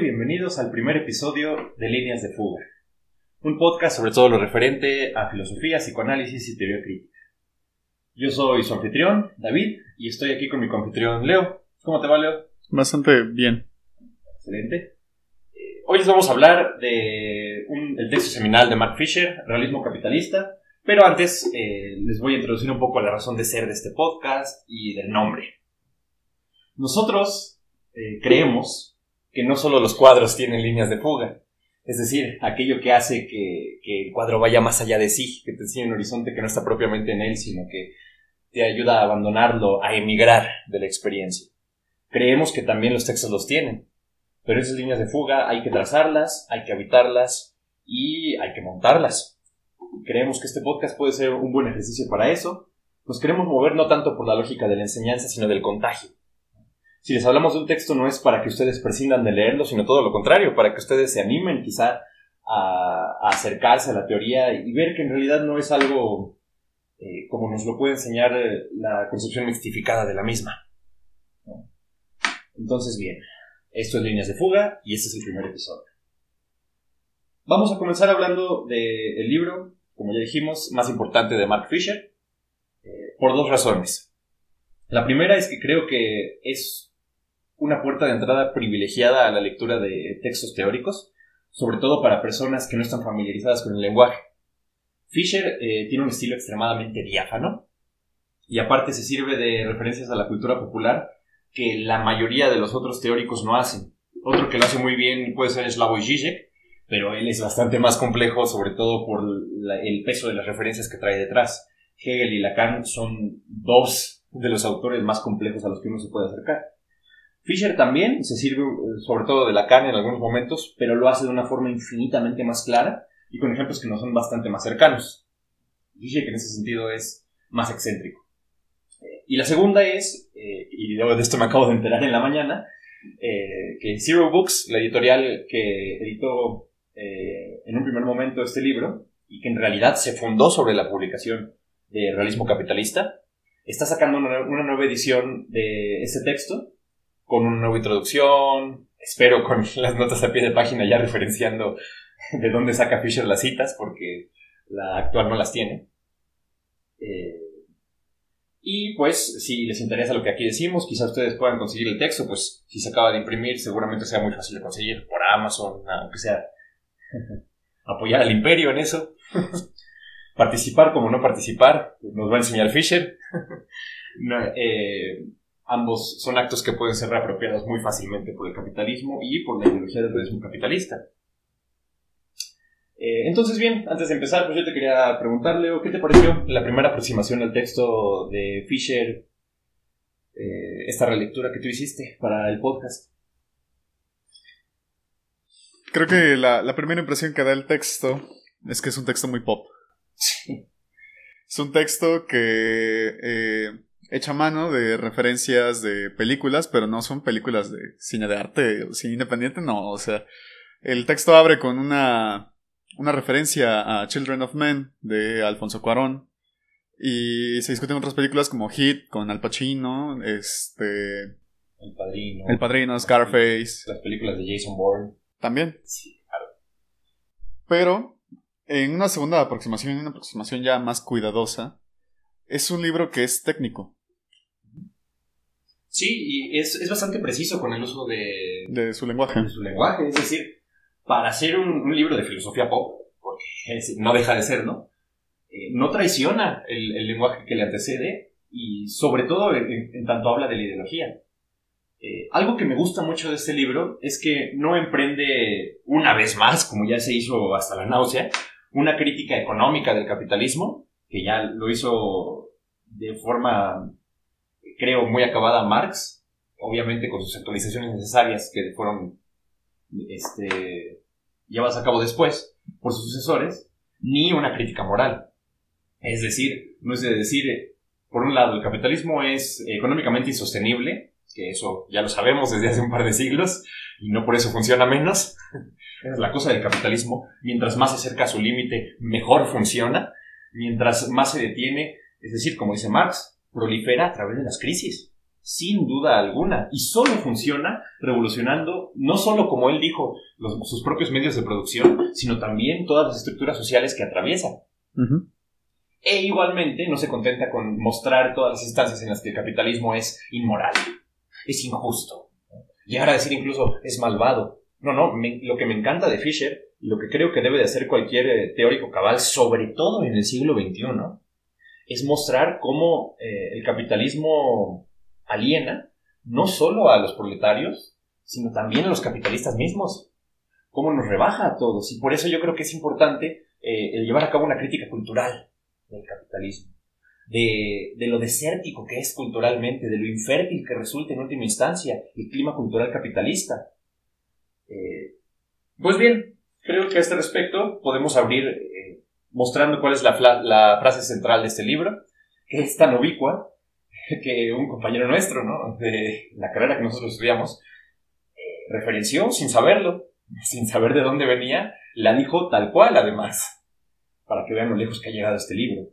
Y bienvenidos al primer episodio de Líneas de Fuga, un podcast sobre todo lo referente a filosofía, psicoanálisis y teoría crítica. Yo soy su anfitrión, David, y estoy aquí con mi confitrión, Leo. ¿Cómo te va, Leo? Bastante bien. Excelente. Eh, hoy les vamos a hablar de un, el texto seminal de Mark Fisher, Realismo Capitalista, pero antes eh, les voy a introducir un poco la razón de ser de este podcast y del nombre. Nosotros eh, creemos que no solo los cuadros tienen líneas de fuga, es decir, aquello que hace que, que, el cuadro vaya más allá de sí, que te enseña un horizonte que no está propiamente en él, sino que te ayuda a abandonarlo, a emigrar de la experiencia. Creemos que también los textos los tienen, pero esas líneas de fuga hay que trazarlas, hay que habitarlas y hay que montarlas. Creemos que este podcast puede ser un buen ejercicio para eso. Nos queremos mover no tanto por la lógica de la enseñanza, sino del contagio. Si les hablamos de un texto no es para que ustedes prescindan de leerlo, sino todo lo contrario, para que ustedes se animen quizá a, acercarse a la teoría y ver que en realidad no es algo eh, como nos lo puede enseñar eh, la concepción mixtificada de la misma. Entonces, bien, esto es Líneas de Fuga y este es el primer episodio. Vamos a comenzar hablando del libro, como ya dijimos, más importante de Mark Fisher, eh, por dos razones. La primera es que creo que es una puerta de entrada privilegiada a la lectura de textos teóricos, sobre todo para personas que no están familiarizadas con el lenguaje. Fisher eh, tiene un estilo extremadamente diáfano y aparte se sirve de referencias a la cultura popular que la mayoría de los otros teóricos no hacen. Otro que lo hace muy bien puede ser Slavoj Žižek, pero él es bastante más complejo, sobre todo por el peso de las referencias que trae detrás. Hegel y Lacan son dos de los autores más complejos a los que uno se puede acercar. Fisher también se sirve eh, sobre todo de Lacan en algunos momentos, pero lo hace de una forma infinitamente más clara y con ejemplos que nos son bastante más cercanos. Fisher que en ese sentido es más excéntrico. Y la segunda es, eh, y de esto me acabo de enterar en la mañana, eh, que Zero Books, la editorial que editó en un primer momento este libro, y que en realidad se fundó sobre la publicación de Realismo Capitalista, está sacando una, una nueva edición de este texto con una nueva introducción, espero con las notas a pie de página ya referenciando de dónde saca Fisher las citas, porque la actual no las tiene. Eh, y pues, si les interesa lo que aquí decimos, quizás ustedes puedan conseguir el texto, pues si se acaba de imprimir, seguramente sea muy fácil de conseguir por Amazon, aunque sea apoyar al imperio en eso. participar como no participar, nos va a enseñar Fisher. eh, Ambos son actos que pueden ser reapropiados muy fácilmente por el capitalismo y por la ideología del realismo capitalista. Eh, entonces, bien, antes de empezar, pues yo te quería preguntar, Leo, ¿qué te pareció la primera aproximación al texto de Fisher, eh, esta relectura que tú hiciste para el podcast? Creo que la, primera impresión que da el texto es que es un texto muy pop. Sí. Es un texto que eh, hecha mano de referencias de películas, pero no son películas de cine de arte, cine independiente, no, o sea, el texto abre con una, una referencia a Children of Men de Alfonso Cuarón y se discuten otras películas como Hit con Al Pacino, este... El Padrino. El Padrino, Scarface. Las películas de Jason Bourne. También. Sí, claro. Pero, en una segunda aproximación, una aproximación ya más cuidadosa, es un libro que es técnico. Sí, y es, bastante preciso con el uso de, de su lenguaje. De su lenguaje, es decir, para hacer un, libro de filosofía pop, porque no deja de ser, ¿no? Eh, no traiciona el, lenguaje que le antecede y sobre todo en, tanto habla de la ideología. Eh, algo que me gusta mucho de este libro es que no emprende una vez más, como ya se hizo hasta la náusea, una crítica económica del capitalismo, que ya lo hizo de forma creo, muy acabada Marx, obviamente con sus actualizaciones necesarias que fueron este, llevadas a cabo después por sus sucesores, ni una crítica moral. Es decir, no es de decir, por un lado, el capitalismo es económicamente insostenible, que eso ya lo sabemos desde hace un par de siglos, y no por eso funciona menos. es la cosa del capitalismo. Mientras más se acerca a su límite, mejor funciona. Mientras más se detiene, es decir, como dice Marx, prolifera a través de las crisis. sin duda alguna, y solo funciona revolucionando, no solo como él dijo, sus propios medios de producción, sino también todas las estructuras sociales que atraviesa. E igualmente no se contenta con mostrar todas las instancias en las que el capitalismo es inmoral, es injusto, llegar a decir incluso es malvado. No, no, lo que me encanta de Fisher y lo que creo que debe de hacer cualquier eh, teórico cabal, sobre todo en el siglo XXI, es mostrar cómo eh, el capitalismo aliena no solo a los proletarios, sino también a los capitalistas mismos. Cómo nos rebaja a todos. Y por eso yo creo que es importante eh, el llevar a cabo una crítica cultural del capitalismo. De, de, lo desértico que es culturalmente, de lo infértil que resulta en última instancia el clima cultural capitalista. pues bien, Creo que a este respecto podemos abrir eh, mostrando cuál es la, frase central de este libro, que es tan ubicua que un compañero nuestro, ¿no? De la carrera que nosotros estudiamos, eh, referenció sin saberlo, sin saber de dónde venía, la dijo tal cual además, para que vean lo lejos que ha llegado este libro.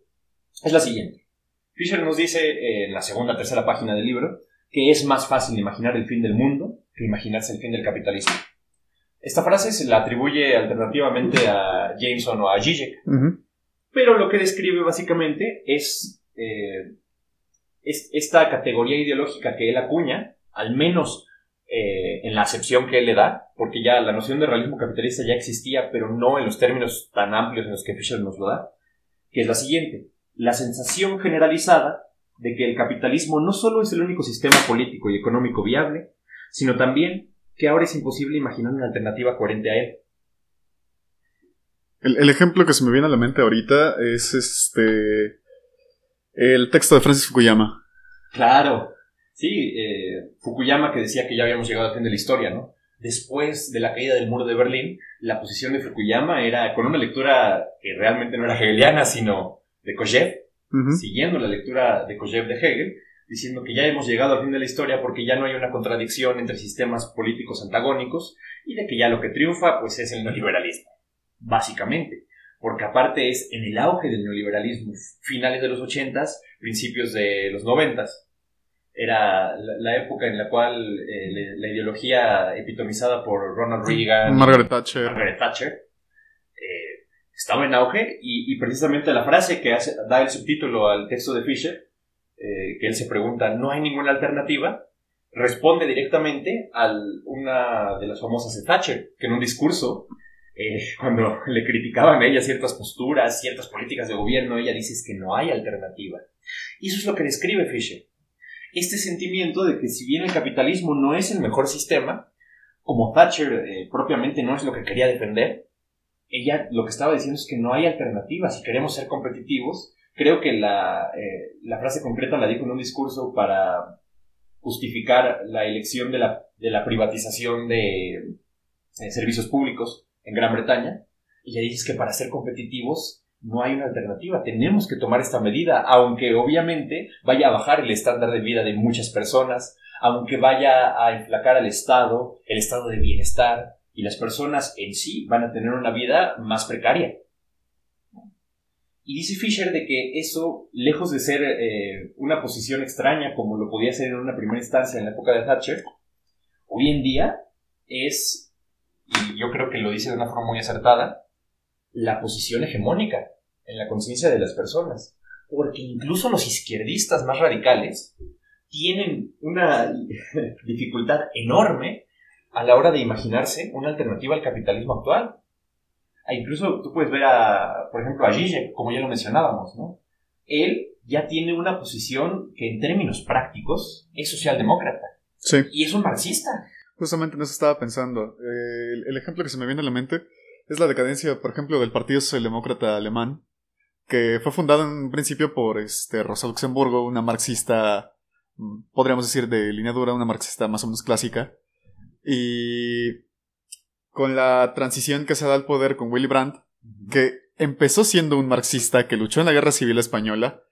Es la siguiente. Fisher nos dice en la segunda tercera página del libro que es más fácil imaginar el fin del mundo que imaginarse el fin del capitalismo. Esta frase se la atribuye alternativamente a Jameson o a Zizek. Pero lo que describe básicamente es, eh, es, esta categoría ideológica que él acuña, al menos eh, en la acepción que él le da, porque ya la noción de realismo capitalista ya existía, pero no en los términos tan amplios en los que Fisher nos lo da, que es la siguiente. La sensación generalizada de que el capitalismo no solo es el único sistema político y económico viable, sino también que ahora es imposible imaginar una alternativa coherente a él. El, ejemplo que se me viene a la mente ahorita es este. El texto de Francis Fukuyama. Claro. Sí, eh, Fukuyama que decía que ya habíamos llegado al fin de la historia, ¿no? Después de la caída del muro de Berlín, la posición de Fukuyama era con una lectura que realmente no era hegeliana, sino de Kojève, siguiendo la lectura de Kojève de Hegel, diciendo que ya hemos llegado al fin de la historia porque ya no hay una contradicción entre sistemas políticos antagónicos y de que ya lo que triunfa pues es el neoliberalismo, básicamente, porque aparte es en el auge del neoliberalismo, finales de los 80s, principios de los 90s, era la, época en la cual eh, la, ideología epitomizada por Ronald Reagan, Margaret Thatcher, Margaret Thatcher eh, estaba en auge y, y, precisamente la frase que hace, da el subtítulo al texto de Fisher eh, que él se pregunta, ¿no hay ninguna alternativa? Responde directamente a una de las famosas de Thatcher, que en un discurso, eh, cuando le criticaban a ella ciertas posturas, ciertas políticas de gobierno, ella dice que no hay alternativa. Y eso es lo que describe Fisher. Este sentimiento de que si bien el capitalismo no es el mejor sistema, como Thatcher eh, propiamente no es lo que quería defender, ella lo que estaba diciendo es que no hay alternativa. Si queremos ser competitivos, Creo que la, eh, frase concreta la dijo en un discurso para justificar la elección de la, privatización de, servicios públicos en Gran Bretaña. Y ya dices que para ser competitivos no hay una alternativa. Tenemos que tomar esta medida, aunque obviamente vaya a bajar el estándar de vida de muchas personas, aunque vaya a enflacar al Estado, el estado de bienestar, y las personas en sí van a tener una vida más precaria. Y dice Fisher de que eso, lejos de ser eh, una posición extraña como lo podía ser en una primera instancia en la época de Thatcher, hoy en día es, y yo creo que lo dice de una forma muy acertada, la posición hegemónica en la conciencia de las personas. Porque incluso los izquierdistas más radicales tienen una dificultad enorme a la hora de imaginarse una alternativa al capitalismo actual. E incluso tú puedes ver a, por ejemplo, a Zizek, como ya lo mencionábamos, ¿no? Él ya tiene una posición que en términos prácticos es socialdemócrata. Sí. Y es un marxista. Justamente en eso estaba pensando. Eh, el, ejemplo que se me viene a la mente es la decadencia, por ejemplo, del Partido Socialdemócrata Alemán, que fue fundado en un principio por este, Rosa Luxemburgo, una marxista, mm, podríamos decir, de línea dura, una marxista más o menos clásica. Y con la transición que se da al poder con Willy Brandt, que empezó siendo un marxista que luchó en la Guerra Civil Española,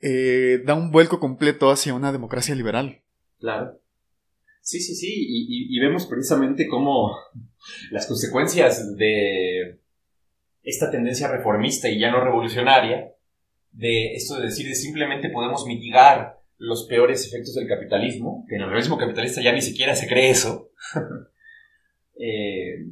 eh, da un vuelco completo hacia una democracia liberal. Claro. Sí, sí, sí, y, vemos precisamente cómo las consecuencias de esta tendencia reformista y ya no revolucionaria, de esto de decir de simplemente podemos mitigar los peores efectos del capitalismo, que en el realismo capitalista ya ni siquiera se cree eso, eh,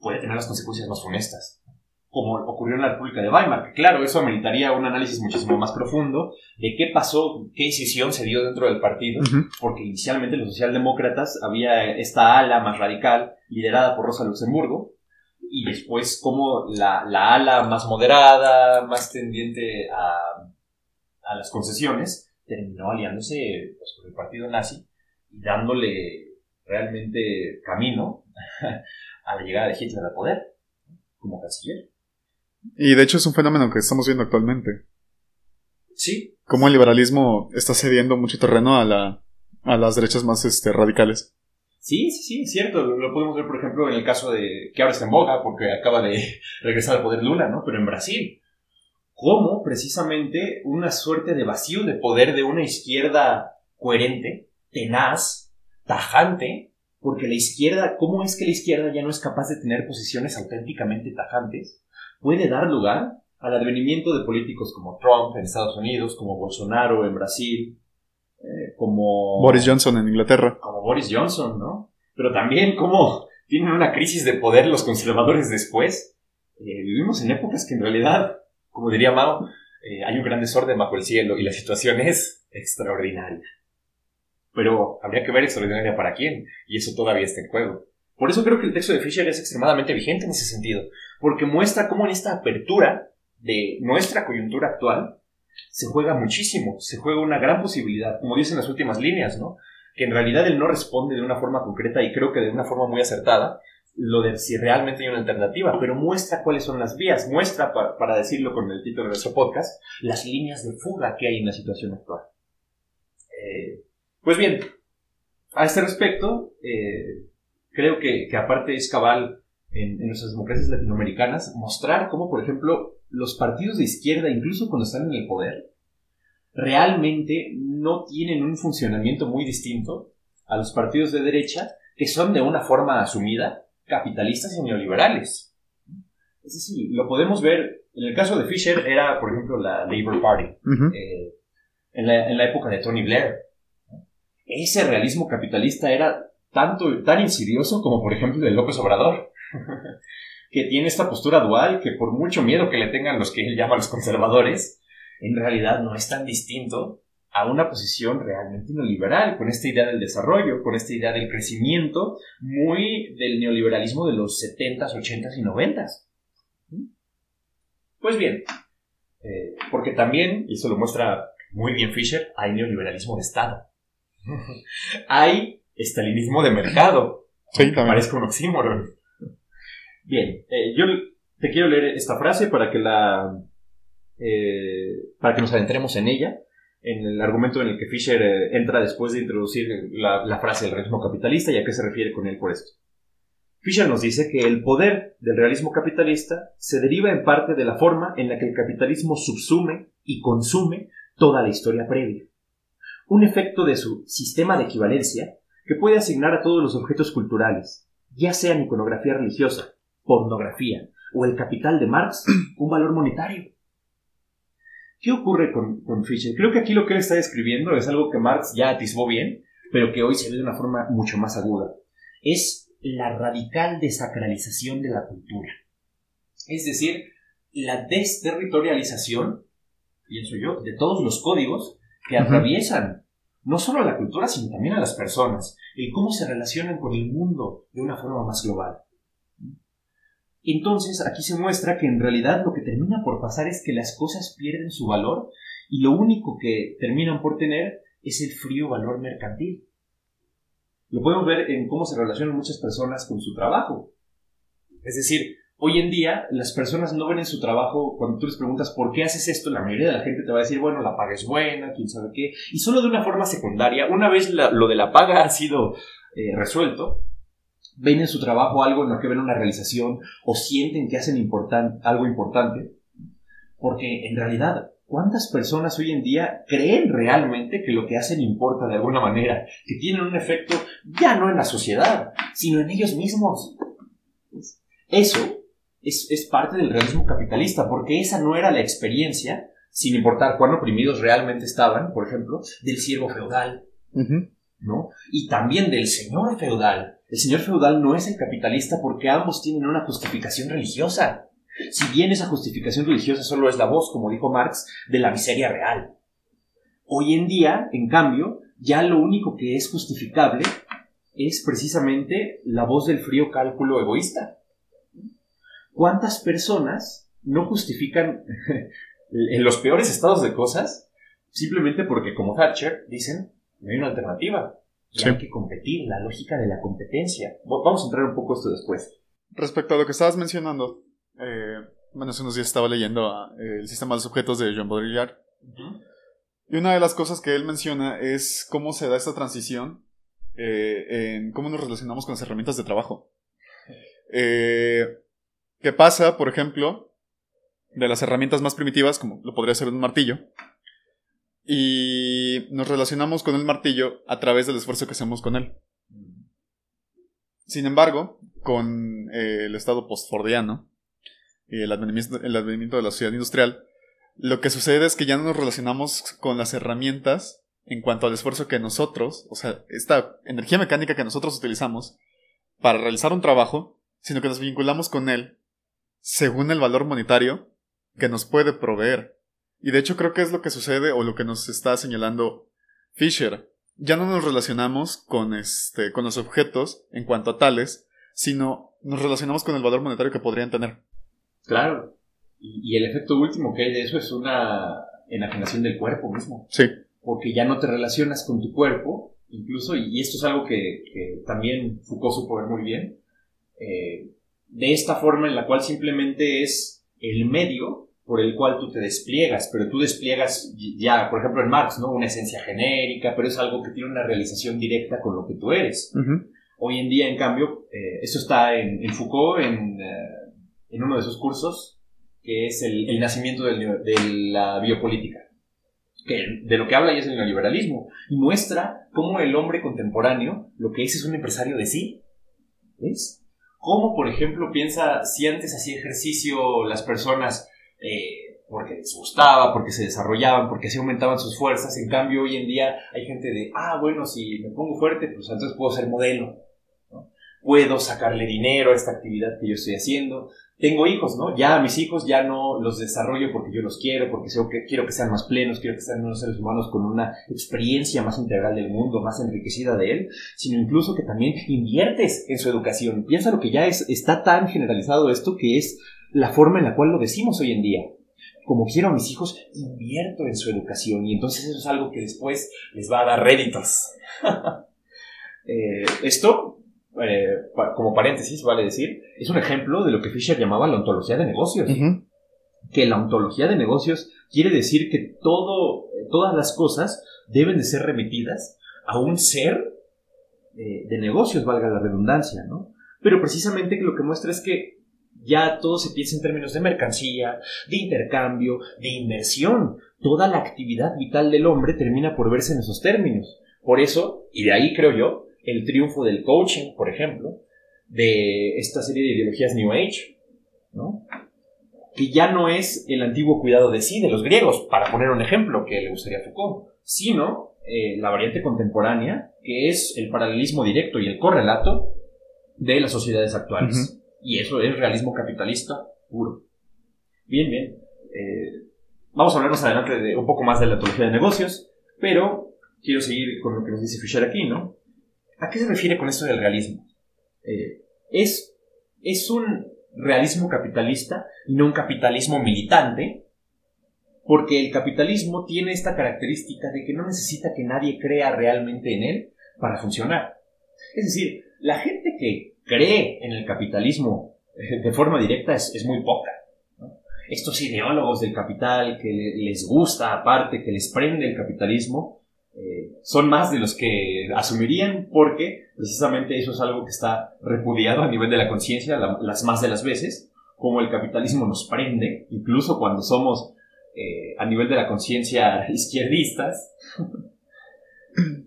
puede tener las consecuencias más funestas, como ocurrió en la República de Weimar, que claro, eso ameritaría un análisis muchísimo más profundo de qué pasó, qué decisión se dio dentro del partido, porque inicialmente los socialdemócratas había esta ala más radical liderada por Rosa Luxemburgo, y después como la, la ala más moderada, más tendiente a, a las concesiones, terminó aliándose pues, con el partido nazi y dándole realmente camino a la llegada de Hitler al poder como canciller. Y de hecho es un fenómeno que estamos viendo actualmente. Sí. Como el liberalismo está cediendo mucho terreno a, la, a las derechas más este, radicales. Sí, sí, sí, es cierto. Lo, podemos ver, por ejemplo, en el caso de que ahora está en boga porque acaba de regresar al poder Lula, ¿no? Pero en Brasil, cómo precisamente una suerte de vacío de poder de una izquierda coherente, tenaz, tajante, porque la izquierda, ¿cómo es que la izquierda ya no es capaz de tener posiciones auténticamente tajantes? Puede dar lugar al advenimiento de políticos como Trump en Estados Unidos, como Bolsonaro en Brasil, eh, como... Boris Johnson en Inglaterra. Como Boris Johnson, ¿no? Pero también como tienen una crisis de poder los conservadores después. Eh, vivimos en épocas que en realidad como diría Mao, eh, hay un gran desorden bajo el cielo y la situación es extraordinaria. Pero habría que ver extraordinaria para quién, y eso todavía está en juego. Por eso creo que el texto de Fisher es extremadamente vigente en ese sentido, porque muestra cómo en esta apertura de nuestra coyuntura actual se juega muchísimo, se juega una gran posibilidad, como dicen las últimas líneas, ¿no? Que en realidad él no responde de una forma concreta y creo que de una forma muy acertada, lo de si realmente hay una alternativa, pero muestra cuáles son las vías, muestra, para decirlo con el título de nuestro podcast, las líneas de fuga que hay en la situación actual. Eh, pues bien, a este respecto, eh, creo que, aparte es cabal en, en, nuestras democracias latinoamericanas mostrar cómo, por ejemplo, los partidos de izquierda, incluso cuando están en el poder, realmente no tienen un funcionamiento muy distinto a los partidos de derecha, que son de una forma asumida capitalistas y neoliberales. Es decir, lo podemos ver, en el caso de Fisher era, por ejemplo, la Labour Party, eh, en, la, época de Tony Blair. Ese realismo capitalista era tanto, tan insidioso como, por ejemplo, el López Obrador, que tiene esta postura dual que por mucho miedo que le tengan los que él llama los conservadores, en realidad no es tan distinto a una posición realmente neoliberal, con esta idea del desarrollo, con esta idea del crecimiento, muy del neoliberalismo de los 70s, 80s y 90s. Pues bien, eh, porque también, y eso lo muestra muy bien Fisher, hay neoliberalismo de Estado. Hay estalinismo de mercado. Sí, Parezca un oxímoron. Bien, eh, yo te quiero leer esta frase para que la... Eh, para que nos adentremos en ella en el argumento en el que Fisher eh, entra después de introducir la, frase del realismo capitalista y a qué se refiere con él por esto. Fisher nos dice que el poder del realismo capitalista se deriva en parte de la forma en la que el capitalismo subsume y consume toda la historia previa. Un efecto de su sistema de equivalencia que puede asignar a todos los objetos culturales, ya sean iconografía religiosa, pornografía o el capital de Marx, un valor monetario. ¿Qué ocurre con, Fischer? Creo que aquí lo que él está describiendo es algo que Marx ya atisbó bien, pero que hoy se ve de una forma mucho más aguda. Es la radical desacralización de la cultura. Es decir, la desterritorialización, pienso yo, de todos los códigos que atraviesan no solo a la cultura, sino también a las personas, y cómo se relacionan con el mundo de una forma más global. Entonces aquí se muestra que en realidad lo que termina por pasar es que las cosas pierden su valor y lo único que terminan por tener es el frío valor mercantil. Lo podemos ver en cómo se relacionan muchas personas con su trabajo. Es decir, hoy en día las personas no ven en su trabajo, cuando tú les preguntas por qué haces esto, la mayoría de la gente te va a decir, bueno, la paga es buena, quién sabe qué, y solo de una forma secundaria, una vez lo de la paga ha sido eh, resuelto, ven en su trabajo algo en lo que ven una realización o sienten que hacen algo importante. Porque en realidad, ¿cuántas personas hoy en día creen realmente que lo que hacen importa de alguna manera? Que tienen un efecto ya no en la sociedad, sino en ellos mismos. Eso es, es parte del realismo capitalista, porque esa no era la experiencia sin importar cuán oprimidos realmente estaban, por ejemplo, del siervo feudal, ¿no? Y también del señor feudal. El señor feudal no es el capitalista porque ambos tienen una justificación religiosa. Si bien esa justificación religiosa solo es la voz, como dijo Marx, de la miseria real. Hoy en día, en cambio, ya lo único que es justificable es precisamente la voz del frío cálculo egoísta. ¿Cuántas personas no justifican en los peores estados de cosas simplemente porque, como Thatcher, dicen, no hay una alternativa? Y hay que competir, la lógica de la competencia. Vamos a entrar un poco esto después. Respecto a lo que estabas mencionando, eh, bueno, hace unos días estaba leyendo ah, el sistema de sujetos de Jean Baudrillard. Y una de las cosas que él menciona es cómo se da esta transición eh, en cómo nos relacionamos con las herramientas de trabajo. Eh, ¿Qué pasa, por ejemplo, de las herramientas más primitivas, como lo podría ser un martillo? Y nos relacionamos con el martillo a través del esfuerzo que hacemos con él. Sin embargo, con el estado postfordiano, el advenimiento, el advenimiento de la sociedad industrial, lo que sucede es que ya no nos relacionamos con las herramientas en cuanto al esfuerzo que nosotros, o sea, esta energía mecánica que nosotros utilizamos para realizar un trabajo, sino que nos vinculamos con él según el valor monetario que nos puede proveer. Y de hecho creo que es lo que sucede o lo que nos está señalando Fisher. Ya no nos relacionamos con este con los objetos en cuanto a tales, sino nos relacionamos con el valor monetario que podrían tener. Claro. Y, el efecto último que hay de eso es una enajenación del cuerpo mismo. Sí. Porque ya no te relacionas con tu cuerpo, incluso, y, esto es algo que, también Foucault supo ver muy bien, eh, de esta forma en la cual simplemente es el medio por el cual tú te despliegas, pero tú despliegas ya, por ejemplo en Marx, ¿no? Una esencia genérica, pero es algo que tiene una realización directa con lo que tú eres. Hoy en día, en cambio, eh, esto está en, Foucault, en, eh, en uno de sus cursos, que es el, nacimiento de la biopolítica, que de lo que habla y es el neoliberalismo, y muestra cómo el hombre contemporáneo lo que es es un empresario de sí. ¿Ves? Cómo, por ejemplo, piensa si antes hacía ejercicio las personas eh, porque les gustaba, porque se desarrollaban, porque así aumentaban sus fuerzas, en cambio hoy en día hay gente de, ah, bueno, si me pongo fuerte, pues entonces puedo ser modelo. Puedo sacarle dinero a esta actividad que yo estoy haciendo, tengo hijos, ¿no? Ya mis hijos ya no los desarrollo porque yo los quiero, porque quiero que sean más plenos, quiero que sean unos seres humanos con una experiencia más integral del mundo, más enriquecida de él, sino incluso que también inviertes en su educación. Piensa lo que ya es, está tan generalizado esto que es la forma en la cual lo decimos hoy en día. Como quiero a mis hijos, invierto en su educación y entonces eso es algo que después les va a dar réditos. Eh, esto eh, como paréntesis, vale decir, es un ejemplo de lo que Fisher llamaba la ontología de negocios. Que la ontología de negocios quiere decir que todo, todas las cosas deben de ser remitidas a un ser eh, de negocios, valga la redundancia, ¿no? Pero precisamente lo que muestra es que ya todo se piensa en términos de mercancía, de intercambio, de inversión. Toda la actividad vital del hombre termina por verse en esos términos. Por eso, y de ahí creo yo, el triunfo del coaching, por ejemplo, de esta serie de ideologías New Age, ¿no? que ya no es el antiguo cuidado de sí de los griegos, para poner un ejemplo que le gustaría a Foucault, sino eh, la variante contemporánea, que es el paralelismo directo y el correlato de las sociedades actuales. Y eso es realismo capitalista puro. Bien, bien. Eh, vamos a hablar más adelante de un poco más de la teología de negocios, pero quiero seguir con lo que nos dice Fischer aquí, ¿no? ¿A qué se refiere con esto del realismo? Eh, es, es un realismo capitalista y no un capitalismo militante, porque el capitalismo tiene esta característica de que no necesita que nadie crea realmente en él para funcionar. Es decir, la gente que cree en el capitalismo eh, de forma directa es, muy poca. Estos ideólogos del capital que les gusta aparte, que les prende el capitalismo, eh, son más de los que asumirían porque precisamente eso es algo que está repudiado a nivel de la conciencia las más de las veces, como el capitalismo nos prende, incluso cuando somos eh, a nivel de la conciencia izquierdistas.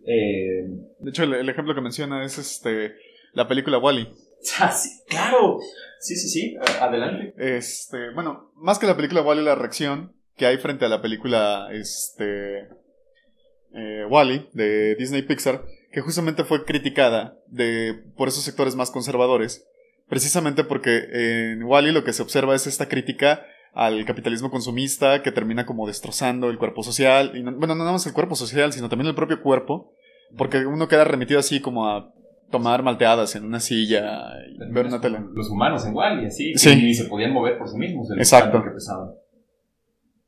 Eh, de hecho, el, ejemplo que menciona es este la película Wally. Ah, claro. Sí, sí, sí. Adelante. Este, bueno, más que la película Wally, la reacción que hay frente a la película este, eh, Wally de Disney Pixar, que justamente fue criticada de, por esos sectores más conservadores, precisamente porque en Wally lo que se observa es esta crítica al capitalismo consumista que termina como destrozando el cuerpo social, y bueno, no nada más el cuerpo social, sino también el propio cuerpo, porque uno queda remitido así como a tomar malteadas en una silla y ver una tele. Los humanos en Wally, así, Sí. y se podían mover por sí mismos. Exacto. que pesaban.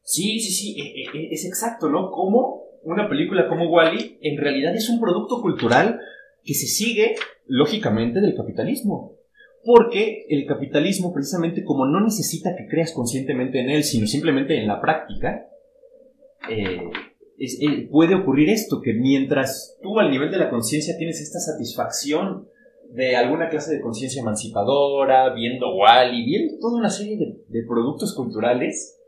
Sí, sí, sí, e- e- es exacto, ¿no? Como una película como Wally en realidad es un producto cultural que se sigue, lógicamente, del capitalismo. Porque el capitalismo, precisamente como no necesita que creas conscientemente en él, sino simplemente en la práctica, eh, eh, puede ocurrir esto, que mientras tú al nivel de la conciencia tienes esta satisfacción de alguna clase de conciencia emancipadora, viendo Wally, viendo toda una serie de, de productos culturales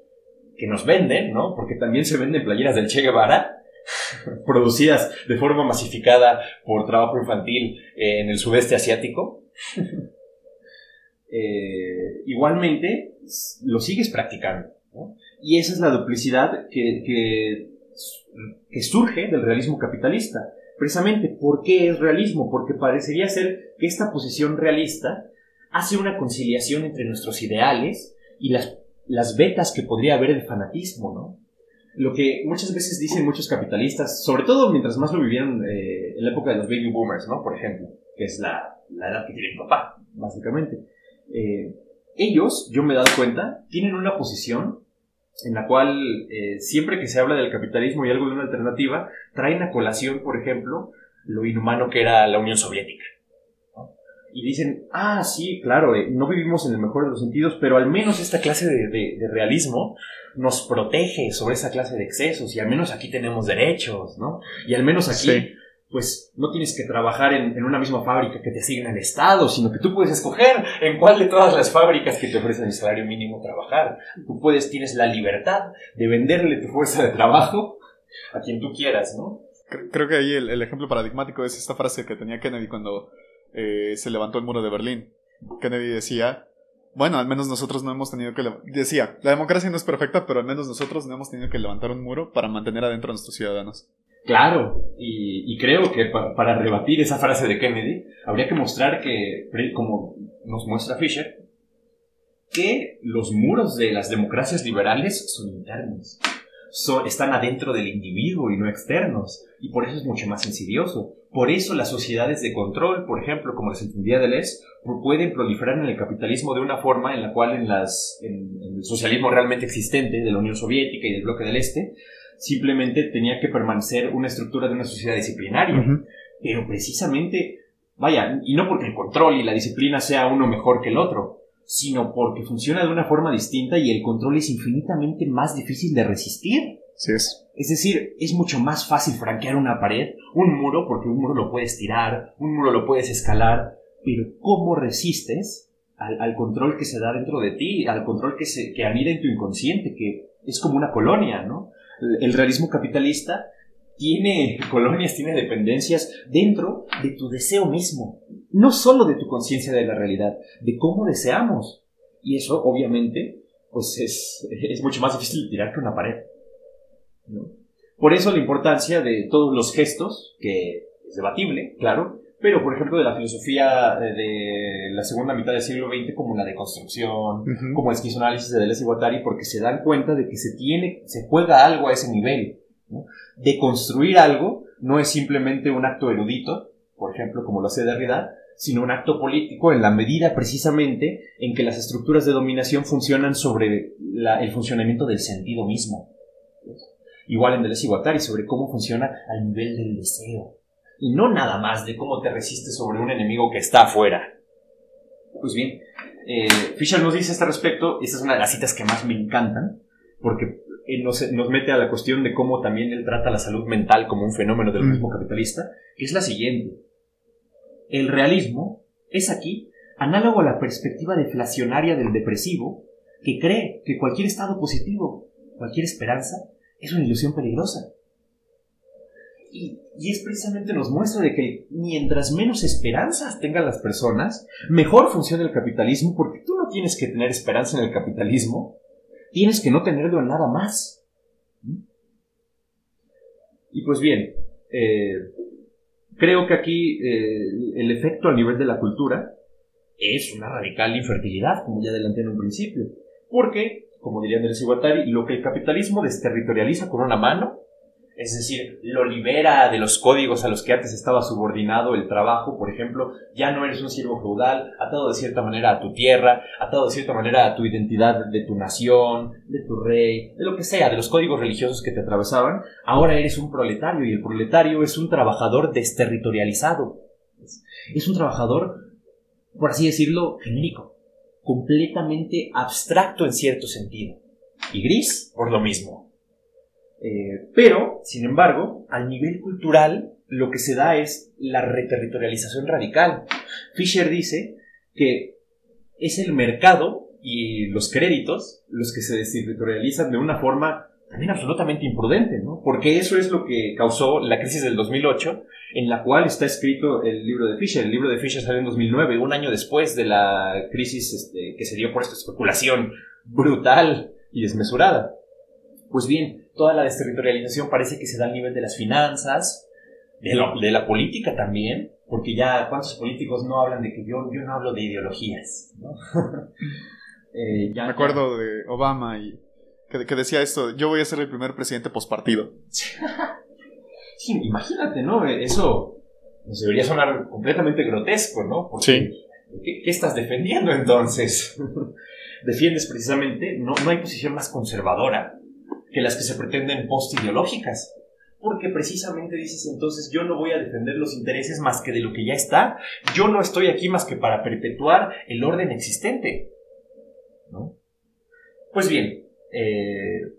que nos venden, ¿no? Porque también se venden playeras del Che Guevara, producidas de forma masificada por trabajo infantil en el sudeste asiático. Eh, igualmente, lo sigues practicando, ¿no? Y esa es la duplicidad que, que, que surge del realismo capitalista. Precisamente, ¿por qué es realismo? Porque parecería ser que esta posición realista hace una conciliación entre nuestros ideales y las, las vetas que podría haber el fanatismo, ¿no? Lo que muchas veces dicen muchos capitalistas, sobre todo mientras más lo vivieron eh, en la época de los baby boomers, ¿no? Por ejemplo, que es la, la edad que tiene mi papá, básicamente. Eh, ellos, yo me he dado cuenta, tienen una posición en la cual eh, siempre que se habla del capitalismo y algo de una alternativa, traen a colación, por ejemplo, lo inhumano que era la Unión Soviética. Y dicen, ah, sí, claro, eh, no vivimos en el mejor de los sentidos, pero al menos esta clase de, de- de realismo nos protege sobre esa clase de excesos y al menos aquí tenemos derechos, ¿no? Y al menos aquí, Sí. pues no tienes que trabajar en, en una misma fábrica que te asigna el Estado, sino que tú puedes escoger en cuál de todas las fábricas que te ofrecen el salario mínimo trabajar. Tú puedes, tienes la libertad de venderle tu fuerza de trabajo a quien tú quieras, ¿no? Cre- Creo que ahí el, el ejemplo paradigmático es esta frase que tenía Kennedy cuando eh, se levantó el muro de Berlín. Kennedy decía, bueno, al menos nosotros no hemos tenido que... leva-". Decía, la democracia no es perfecta, pero al menos nosotros no hemos tenido que levantar un muro para mantener adentro a nuestros ciudadanos. Claro, y, y creo que pa- para rebatir esa frase de Kennedy, habría que mostrar que, como nos muestra Fisher, que los muros de las democracias liberales son internos. Son- están adentro del individuo y no externos, y por eso es mucho más insidioso. Por eso las sociedades de control, por ejemplo, como las entendía Deleuze, pu- pueden proliferar en el capitalismo de una forma en la cual en, las, en- en el socialismo realmente existente de la Unión Soviética y del bloque del Este, simplemente tenía que permanecer una estructura de una sociedad disciplinaria. Pero precisamente, vaya, y no porque el control y la disciplina sea uno mejor que el otro, sino porque funciona de una forma distinta y el control es infinitamente más difícil de resistir. Es. Decir, es mucho más fácil franquear una pared, un muro, porque un muro lo puedes tirar, un muro lo puedes escalar, pero ¿cómo resistes al, control que se da dentro de ti, al control que, se, que anida en tu inconsciente, que es como una colonia, ¿no? El, el realismo capitalista tiene colonias, tiene dependencias dentro de tu deseo mismo, no solo de tu conciencia de la realidad, de cómo deseamos. Y eso, obviamente, pues es, es mucho más difícil tirar que una pared. ¿No? Por eso la importancia de todos los gestos, que es debatible, claro, pero por ejemplo de la filosofía de, de la segunda mitad del siglo XX como la deconstrucción, Ujú. como el esquizoanálisis de Deleuze y Guattari, porque se dan cuenta de que se tiene, se juega algo a ese nivel. ¿no? De construir algo no es simplemente un acto erudito, por ejemplo, como lo hace Derrida, sino un acto político en la medida precisamente en que las estructuras de dominación funcionan sobre la- el funcionamiento del sentido mismo. Igual en Deleuze y Guattari, sobre cómo funciona al nivel del deseo. Y no nada más de cómo te resistes sobre un enemigo que está afuera. Pues bien, eh, Fisher nos dice a este respecto, y esta es una de las citas que más me encantan, porque nos, nos mete a la cuestión de cómo también él trata la salud mental como un fenómeno del Mm. mismo capitalista, que es la siguiente. El realismo es aquí análogo a la perspectiva deflacionaria del depresivo, que cree que cualquier estado positivo, cualquier esperanza, es una ilusión peligrosa. Y, y es precisamente nos muestra de que mientras menos esperanzas tengan las personas, mejor funciona el capitalismo, porque tú no tienes que tener esperanza en el capitalismo tienes que no tenerlo en nada más. Y pues bien, eh, creo que aquí eh, el efecto a nivel de la cultura es una radical infertilidad, como ya adelanté en un principio. Porque, como diría Andrés Iguatari, lo que el capitalismo desterritorializa con una mano, es decir, lo libera de los códigos a los que antes estaba subordinado el trabajo, por ejemplo, ya no eres un siervo feudal, atado de cierta manera a tu tierra, atado de cierta manera a tu identidad de tu nación, de tu rey, de lo que sea, de los códigos religiosos que te atravesaban, ahora eres un proletario y el proletario es un trabajador desterritorializado. Es un trabajador, por así decirlo, genérico, completamente abstracto en cierto sentido, y gris por lo mismo. Eh, pero, sin embargo, al nivel cultural, lo que se da es la reterritorialización radical. Fisher dice que es el mercado y los créditos los que se desterritorializan de una forma también absolutamente imprudente, ¿no? Porque eso es lo que causó la crisis del 2008, en la cual está escrito el libro de Fisher. El libro de Fisher salió en 2009, un año después de la crisis este, que se dio por esta especulación brutal y desmesurada. Pues bien, toda la desterritorialización parece que se da al nivel de las finanzas, de, de la política también, porque ya cuántos políticos no hablan de que yo, yo no hablo de ideologías, ¿no? Eh, Me acuerdo de Obama y que, decía esto, yo voy a ser el primer presidente pospartido. sí, imagínate, ¿no? Eso nos debería sonar completamente grotesco, ¿no? sí. ¿qué, ¿qué, estás defendiendo entonces? Defiendes precisamente, no, no hay posición más conservadora que las que se pretenden postideológicas. Porque precisamente dices entonces yo no voy a defender los intereses más que de lo que ya está. Yo no estoy aquí más que para perpetuar el orden existente. ¿No? Pues bien, eh,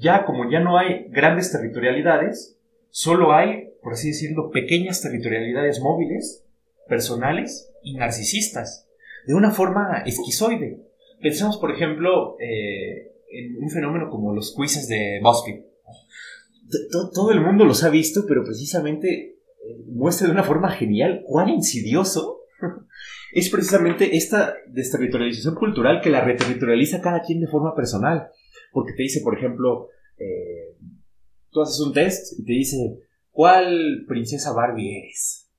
ya como ya no hay grandes territorialidades, solo hay, por así decirlo, pequeñas territorialidades móviles, personales y narcisistas, de una forma esquizoide. Pensemos, por ejemplo, eh, en un fenómeno como los quizzes de BuzzFeed. Todo el mundo los ha visto, pero precisamente eh, muestra de una forma genial cuán insidioso es precisamente esta desterritorialización cultural que la reterritorializa cada quien de forma personal. Porque te dice, por ejemplo, eh, tú haces un test y te dice, ¿cuál princesa Barbie eres?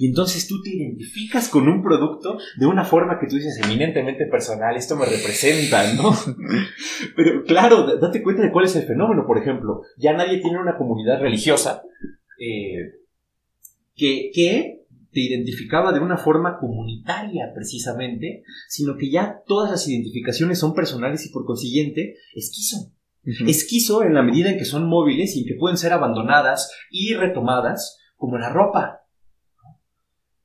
Y entonces tú te identificas con un producto de una forma que tú dices eminentemente personal, esto me representa, ¿no? Pero claro, date cuenta de cuál es el fenómeno, por ejemplo, ya nadie tiene una comunidad religiosa eh, que, te identificaba de una forma comunitaria precisamente, sino que ya todas las identificaciones son personales y por consiguiente esquizo. Esquizo en la medida en que son móviles y que pueden ser abandonadas y retomadas como la ropa.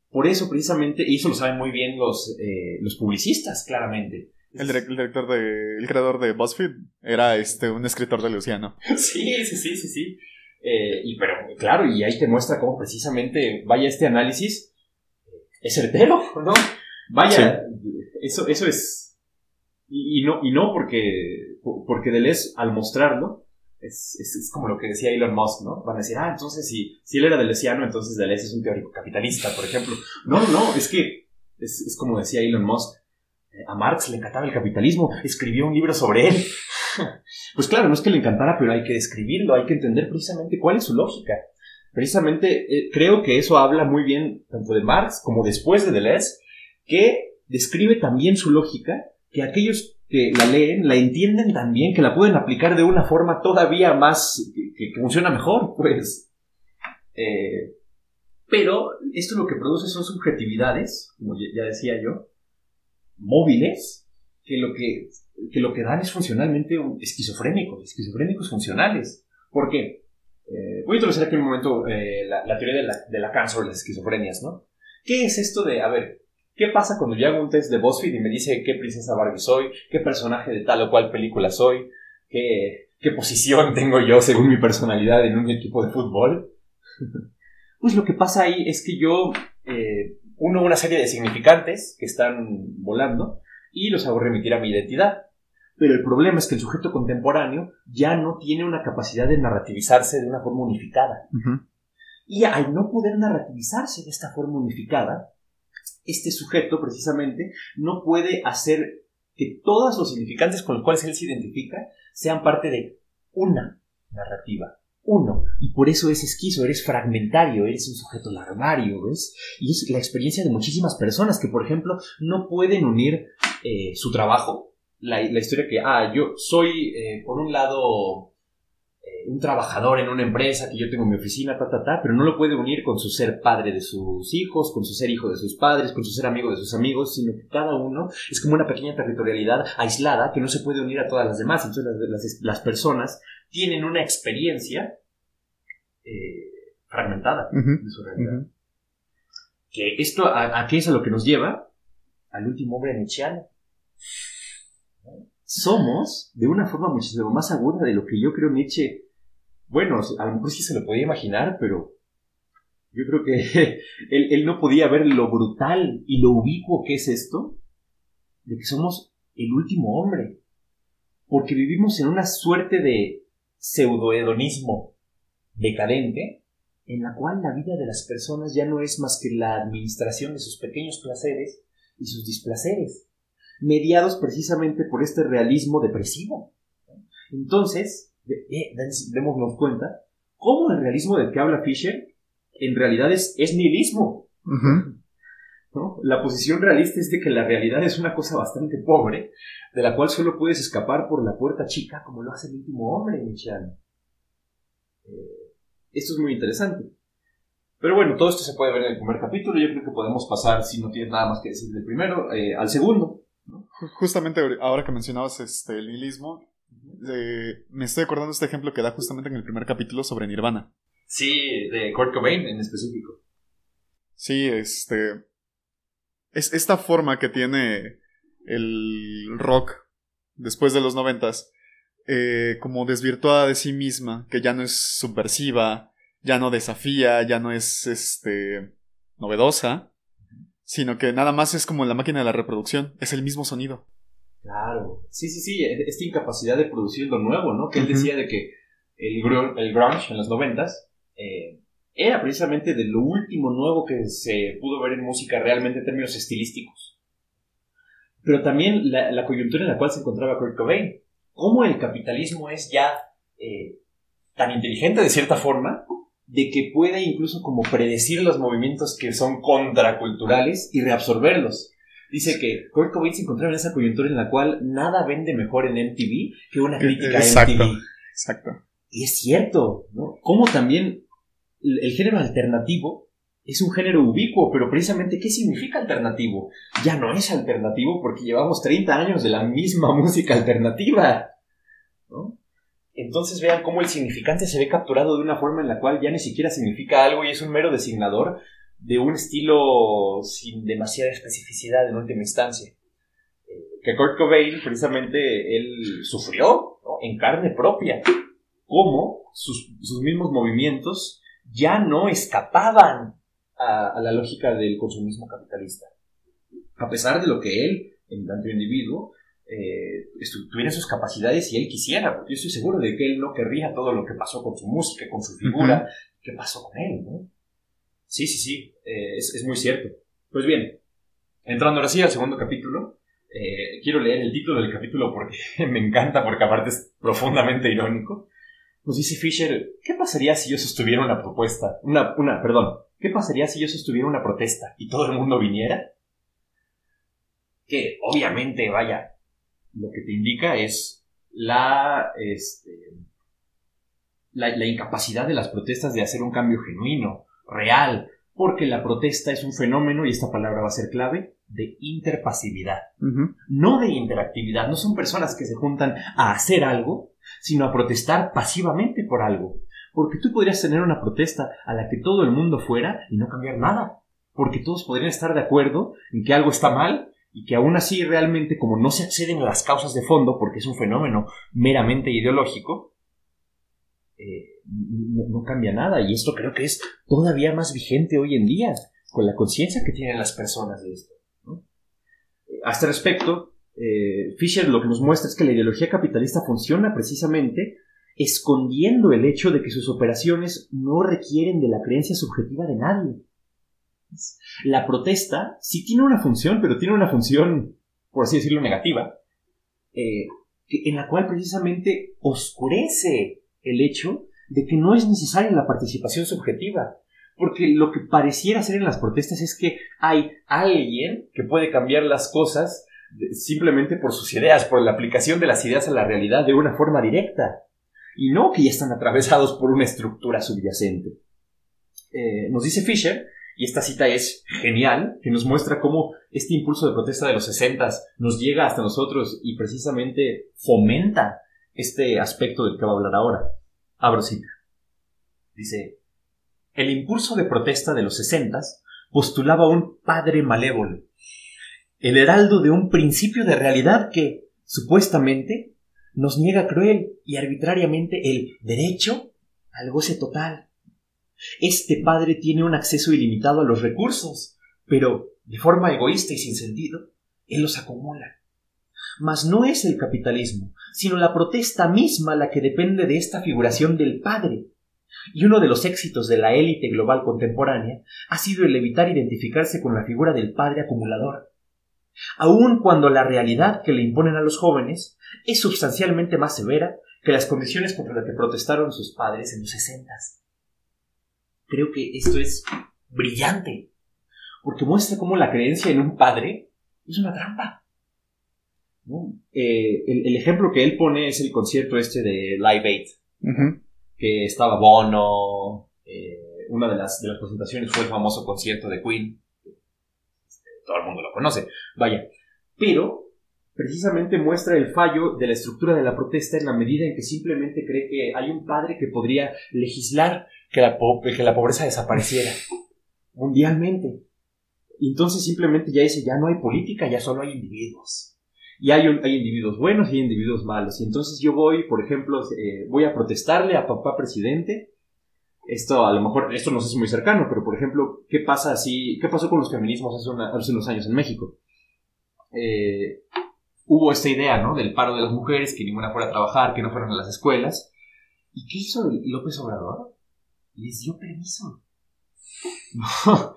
Por eso, precisamente, y eso lo saben muy bien los, eh, los publicistas, claramente. El, director de, el creador de BuzzFeed era este, un escritor de Luciano. Sí, sí, sí, sí, sí. Eh, y pero, claro, y ahí te muestra cómo precisamente, vaya este análisis, es certero, ¿no? Vaya, eso, eso es... Y, y, no, y no porque, porque Deleuze, al mostrarlo, es, es, como lo que decía Elon Musk, ¿no? Van a decir, ah, entonces si, si él era deleuziano, entonces Deleuze es un teórico capitalista, por ejemplo. No, no, es que es, es como decía Elon Musk, eh, a Marx le encantaba el capitalismo, escribió un libro sobre él. pues claro, no es que le encantara, pero hay que describirlo, hay que entender precisamente cuál es su lógica. Precisamente eh, creo que eso habla muy bien tanto de Marx como después de Deleuze, que describe también su lógica, que aquellos que la leen, la entienden también, que la pueden aplicar de una forma todavía más, que, funciona mejor, pues. Eh, pero esto lo que produce son subjetividades, como ya decía yo, móviles, que lo que, que, lo que dan es funcionalmente esquizofrénicos, esquizofrénicos funcionales. ¿Por qué? Eh, voy a introducir aquí un momento eh, la, teoría de, la, de Lacan sobre las esquizofrenias, ¿no? ¿Qué es esto de, a ver, ¿Qué pasa cuando yo hago un test de BuzzFeed y me dice qué princesa Barbie soy, qué personaje de tal o cual película soy, qué, qué posición tengo yo según mi personalidad en un equipo de fútbol? pues lo que pasa ahí es que yo eh, uno una serie de significantes que están volando y los hago remitir a mi identidad. Pero el problema es que el sujeto contemporáneo ya no tiene una capacidad de narrativizarse de una forma unificada. Y al no poder narrativizarse de esta forma unificada, este sujeto precisamente no puede hacer que todos los significantes con los cuales él se identifica sean parte de una narrativa, uno. Y por eso es esquizo, eres fragmentario, eres un sujeto larvario, ¿ves? Y es la experiencia de muchísimas personas que, por ejemplo, no pueden unir eh, su trabajo, la, historia que, ah, yo soy, eh, por un lado, eh, un trabajador en una empresa, que yo tengo mi oficina, ta, ta, ta, pero no lo puede unir con su ser padre de sus hijos, con su ser hijo de sus padres, con su ser amigo de sus amigos, sino que cada uno es como una pequeña territorialidad aislada que no se puede unir a todas las demás. Entonces las, las personas tienen una experiencia eh, fragmentada de su realidad. Que esto, a, qué es a lo que nos lleva? Al último hombre nietzscheano. Somos, de una forma muchísimo más aguda de lo que yo creo Nietzsche, bueno, a lo mejor sí se lo podía imaginar, pero yo creo que él, él no podía ver lo brutal y lo ubicuo que es esto, de que somos el último hombre, porque vivimos en una suerte de pseudohedonismo decadente, en la cual la vida de las personas ya no es más que la administración de sus pequeños placeres y sus displaceres, mediados precisamente por este realismo depresivo. Entonces, démonos cuenta cómo el realismo del que habla Fisher en realidad es, nihilismo. La posición realista es de que la realidad es una cosa bastante pobre, de la cual solo puedes escapar por la puerta chica, como lo hace el último hombre, Michel. Eh, esto es muy interesante. Pero bueno, todo esto se puede ver en el primer capítulo. Yo creo que podemos pasar, si no tienes nada más que decir del primero, eh, al segundo. Justamente ahora que mencionabas este, el nihilismo, eh, me estoy acordando de este ejemplo que da justamente en el primer capítulo sobre Nirvana. Sí, de Kurt Cobain en específico. Sí, este. Es esta forma que tiene el rock después de los noventas, eh, como desvirtuada de sí misma, que ya no es subversiva, ya no desafía, ya no es este novedosa, sino que nada más es como la máquina de la reproducción, es el mismo sonido. Claro, sí, sí, sí, e-, esta incapacidad de producir lo nuevo, ¿no? Que él decía de que el, el grunge en los noventas eh, era precisamente de lo último nuevo que se pudo ver en música realmente en términos estilísticos pero también la, coyuntura en la cual se encontraba Kurt Cobain. Cómo el capitalismo es ya eh, tan inteligente de cierta forma de que puede incluso como predecir los movimientos que son contraculturales y reabsorberlos. Dice que Kurt Cobain se encontraba en esa coyuntura en la cual nada vende mejor en MTV que una crítica a MTV. Exacto. Y es cierto, ¿no? Cómo también el género alternativo es un género ubicuo, pero precisamente, ¿qué significa alternativo? Ya no es alternativo porque llevamos 30 años de la misma música alternativa. Entonces vean cómo el significante se ve capturado de una forma en la cual ya ni siquiera significa algo y es un mero designador de un estilo sin demasiada especificidad en última instancia. Eh, que Kurt Cobain, precisamente, él sufrió en carne propia cómo sus, sus mismos movimientos ya no escapaban a, la lógica del consumismo capitalista. A pesar de lo que él, en tanto individuo, eh, tuviera sus capacidades y él quisiera, porque yo estoy seguro de que él no querría todo lo que pasó con su música, con su figura, qué pasó con él, ¿no? Sí, sí, sí, eh, es, muy cierto. Pues bien, entrando ahora sí al segundo capítulo, eh, quiero leer el título del capítulo porque me encanta, porque aparte es profundamente irónico. Nos dice Fisher, ¿qué pasaría si yo sostuviera una propuesta? Una, una, perdón, ¿qué pasaría si yo sostuviera una protesta y todo el mundo viniera? Que obviamente, vaya, lo que te indica es la, este, la, la incapacidad de las protestas de hacer un cambio genuino, real, porque la protesta es un fenómeno, y esta palabra va a ser clave, de interpasividad, no de interactividad. No son personas que se juntan a hacer algo, sino a protestar pasivamente por algo. Porque tú podrías tener una protesta a la que todo el mundo fuera y no cambiar nada. Porque todos podrían estar de acuerdo en que algo está mal y que aún así realmente como no se acceden a las causas de fondo porque es un fenómeno meramente ideológico, eh, no, cambia nada. Y esto creo que es todavía más vigente hoy en día con la conciencia que tienen las personas de esto. A este respecto, eh, Fisher lo que nos muestra es que la ideología capitalista funciona precisamente escondiendo el hecho de que sus operaciones no requieren de la creencia subjetiva de nadie. La protesta sí tiene una función, pero tiene una función, por así decirlo, negativa, eh, en la cual precisamente oscurece el hecho de que no es necesaria la participación subjetiva. Porque lo que pareciera ser en las protestas es que hay alguien que puede cambiar las cosas simplemente por sus ideas, por la aplicación de las ideas a la realidad de una forma directa. Y no que ya están atravesados por una estructura subyacente. Eh, nos dice Fisher, y esta cita es genial, que nos muestra cómo este impulso de protesta de los 60 nos llega hasta nosotros y precisamente fomenta este aspecto del que va a hablar ahora. Abro cita. Dice, el impulso de protesta de los 60 postulaba un padre malévolo, el heraldo de un principio de realidad que, supuestamente, nos niega cruel y arbitrariamente el derecho al goce total. Este padre tiene un acceso ilimitado a los recursos, pero, de forma egoísta y sin sentido, él los acumula. Mas no es el capitalismo, sino la protesta misma la que depende de esta figuración del padre. Y uno de los éxitos de la élite global contemporánea ha sido el evitar identificarse con la figura del padre acumulador. Aun cuando la realidad que le imponen a los jóvenes es sustancialmente más severa que las condiciones contra las que protestaron sus padres en los sesentas. Creo que esto es brillante, porque muestra cómo la creencia en un padre es una trampa. Eh, el, ejemplo que él pone es el concierto este de Live Aid, que estaba Bono, eh, una de las, de las presentaciones fue el famoso concierto de Queen, todo el mundo lo conoce, vaya, pero precisamente muestra el fallo de la estructura de la protesta en la medida en que simplemente cree que hay un padre que podría legislar que la, que la pobreza desapareciera mundialmente. Entonces simplemente ya dice, ya no hay política, ya solo hay individuos. Y hay, hay individuos buenos y hay individuos malos. Y entonces yo voy, por ejemplo, eh, voy a protestarle a papá presidente. Esto a lo mejor, esto no es muy cercano, pero por ejemplo, ¿qué pasa si, qué pasó con los feminismos hace, hace unos años en México? Eh, hubo esta idea, ¿no? Del paro de las mujeres, que ninguna fuera a trabajar, que no fueran a las escuelas. ¿Y qué hizo López Obrador? Les dio permiso.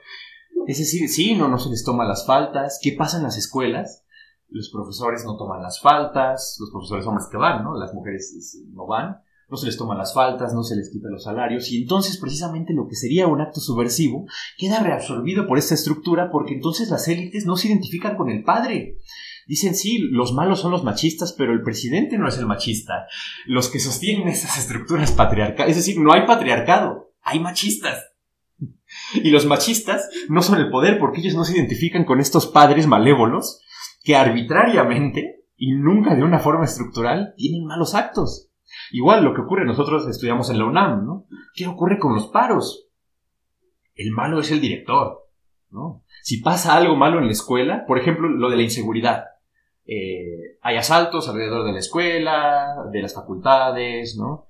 es decir, sí, no, no se les toma las faltas. ¿Qué pasa en las escuelas? Los profesores no toman las faltas, los profesores hombres que van, ¿no? Las mujeres no van, no se les toman las faltas, no se les quita los salarios, y entonces precisamente lo que sería un acto subversivo queda reabsorbido por esta estructura porque entonces las élites no se identifican con el padre. Dicen, sí, los malos son los machistas, pero el presidente no es el machista. Los que sostienen esas estructuras patriarcales, es decir, no hay patriarcado, hay machistas. Y los machistas no son el poder porque ellos no se identifican con estos padres malévolos que arbitrariamente y nunca de una forma estructural tienen malos actos. Igual lo que ocurre, nosotros estudiamos en la UNAM, ¿no? ¿Qué ocurre con los paros? El malo es el director, ¿no? Si pasa algo malo en la escuela, por ejemplo, lo de la inseguridad, eh, hay asaltos alrededor de la escuela, de las facultades, ¿no?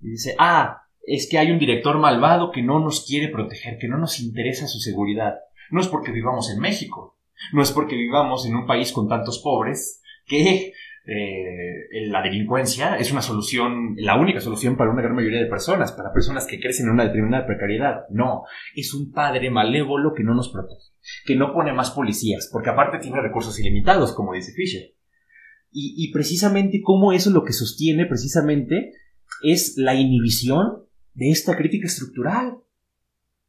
Y dice, ah, es que hay un director malvado que no nos quiere proteger, que no nos interesa su seguridad. No es porque vivamos en México, no es porque vivamos en un país con tantos pobres que eh, la delincuencia es una solución, la única solución para una gran mayoría de personas, para personas que crecen en una determinada precariedad. No, es un padre malévolo que no nos protege que no pone más policías, porque aparte tiene recursos ilimitados, como dice Fisher. Y, precisamente como eso lo que sostiene precisamente es la inhibición de esta crítica estructural.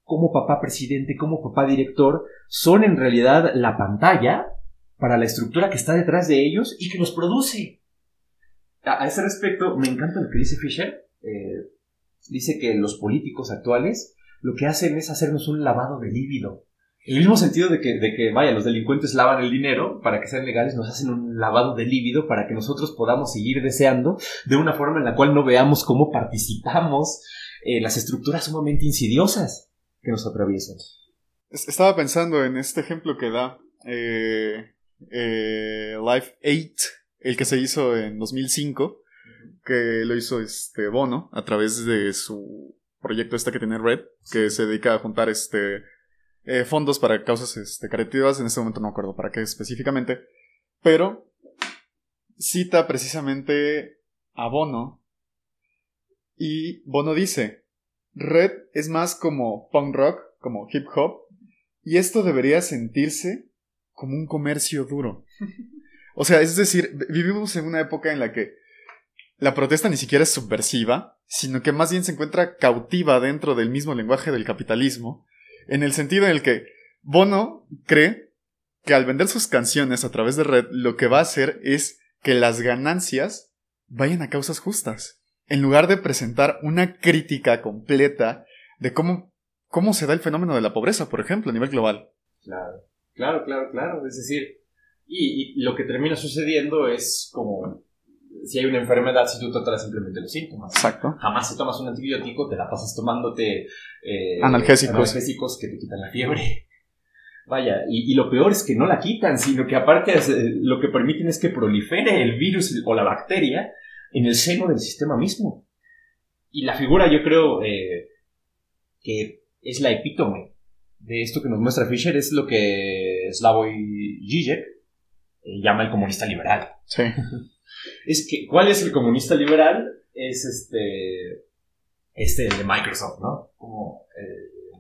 Como papá presidente, como papá director, son en realidad la pantalla para la estructura que está detrás de ellos y que los produce. A, ese respecto, me encanta lo que dice Fisher. Eh, dice que los políticos actuales lo que hacen es hacernos un lavado de líbido. En el mismo sentido de que, de que, vaya, los delincuentes lavan el dinero para que sean legales, nos hacen un lavado de líbido para que nosotros podamos seguir deseando de una forma en la cual no veamos cómo participamos en las estructuras sumamente insidiosas que nos atraviesan. Estaba pensando en este ejemplo que da eh, eh, Life 8, el que se hizo en 2005, que lo hizo este Bono a través de su proyecto este que tiene Red, que se dedica a juntar este eh, fondos para causas este, caritativas. En este momento no acuerdo para qué específicamente. Pero cita precisamente a Bono. Y Bono dice, Red es más como punk rock, como hip hop. Y esto debería sentirse como un comercio duro. O sea, es decir, vivimos en una época en la que la protesta ni siquiera es subversiva, sino que más bien se encuentra cautiva dentro del mismo lenguaje del capitalismo, en el sentido en el que Bono cree que al vender sus canciones a través de red, lo que va a hacer es que las ganancias vayan a causas justas, en lugar de presentar una crítica completa de cómo, cómo se da el fenómeno de la pobreza, por ejemplo, a nivel global. Claro, claro, claro, claro. Es decir, y, y lo que termina sucediendo es como si hay una enfermedad, si tú tratas simplemente los síntomas. Exacto. Jamás si tomas un antibiótico, te la pasas tomándote eh, Analgésicos. analgésicos que te quitan la fiebre. Vaya, y, y lo peor es que no la quitan, sino que aparte es, eh, lo que permiten es que prolifere el virus o la bacteria en el seno del sistema mismo. Y la figura yo creo eh, que es la epítome de esto que nos muestra Fisher, es lo que Slavoj Žižek eh, llama el comunista liberal. Sí. Es que, ¿cuál es el comunista liberal? Es este, este de Microsoft, ¿no? Como eh,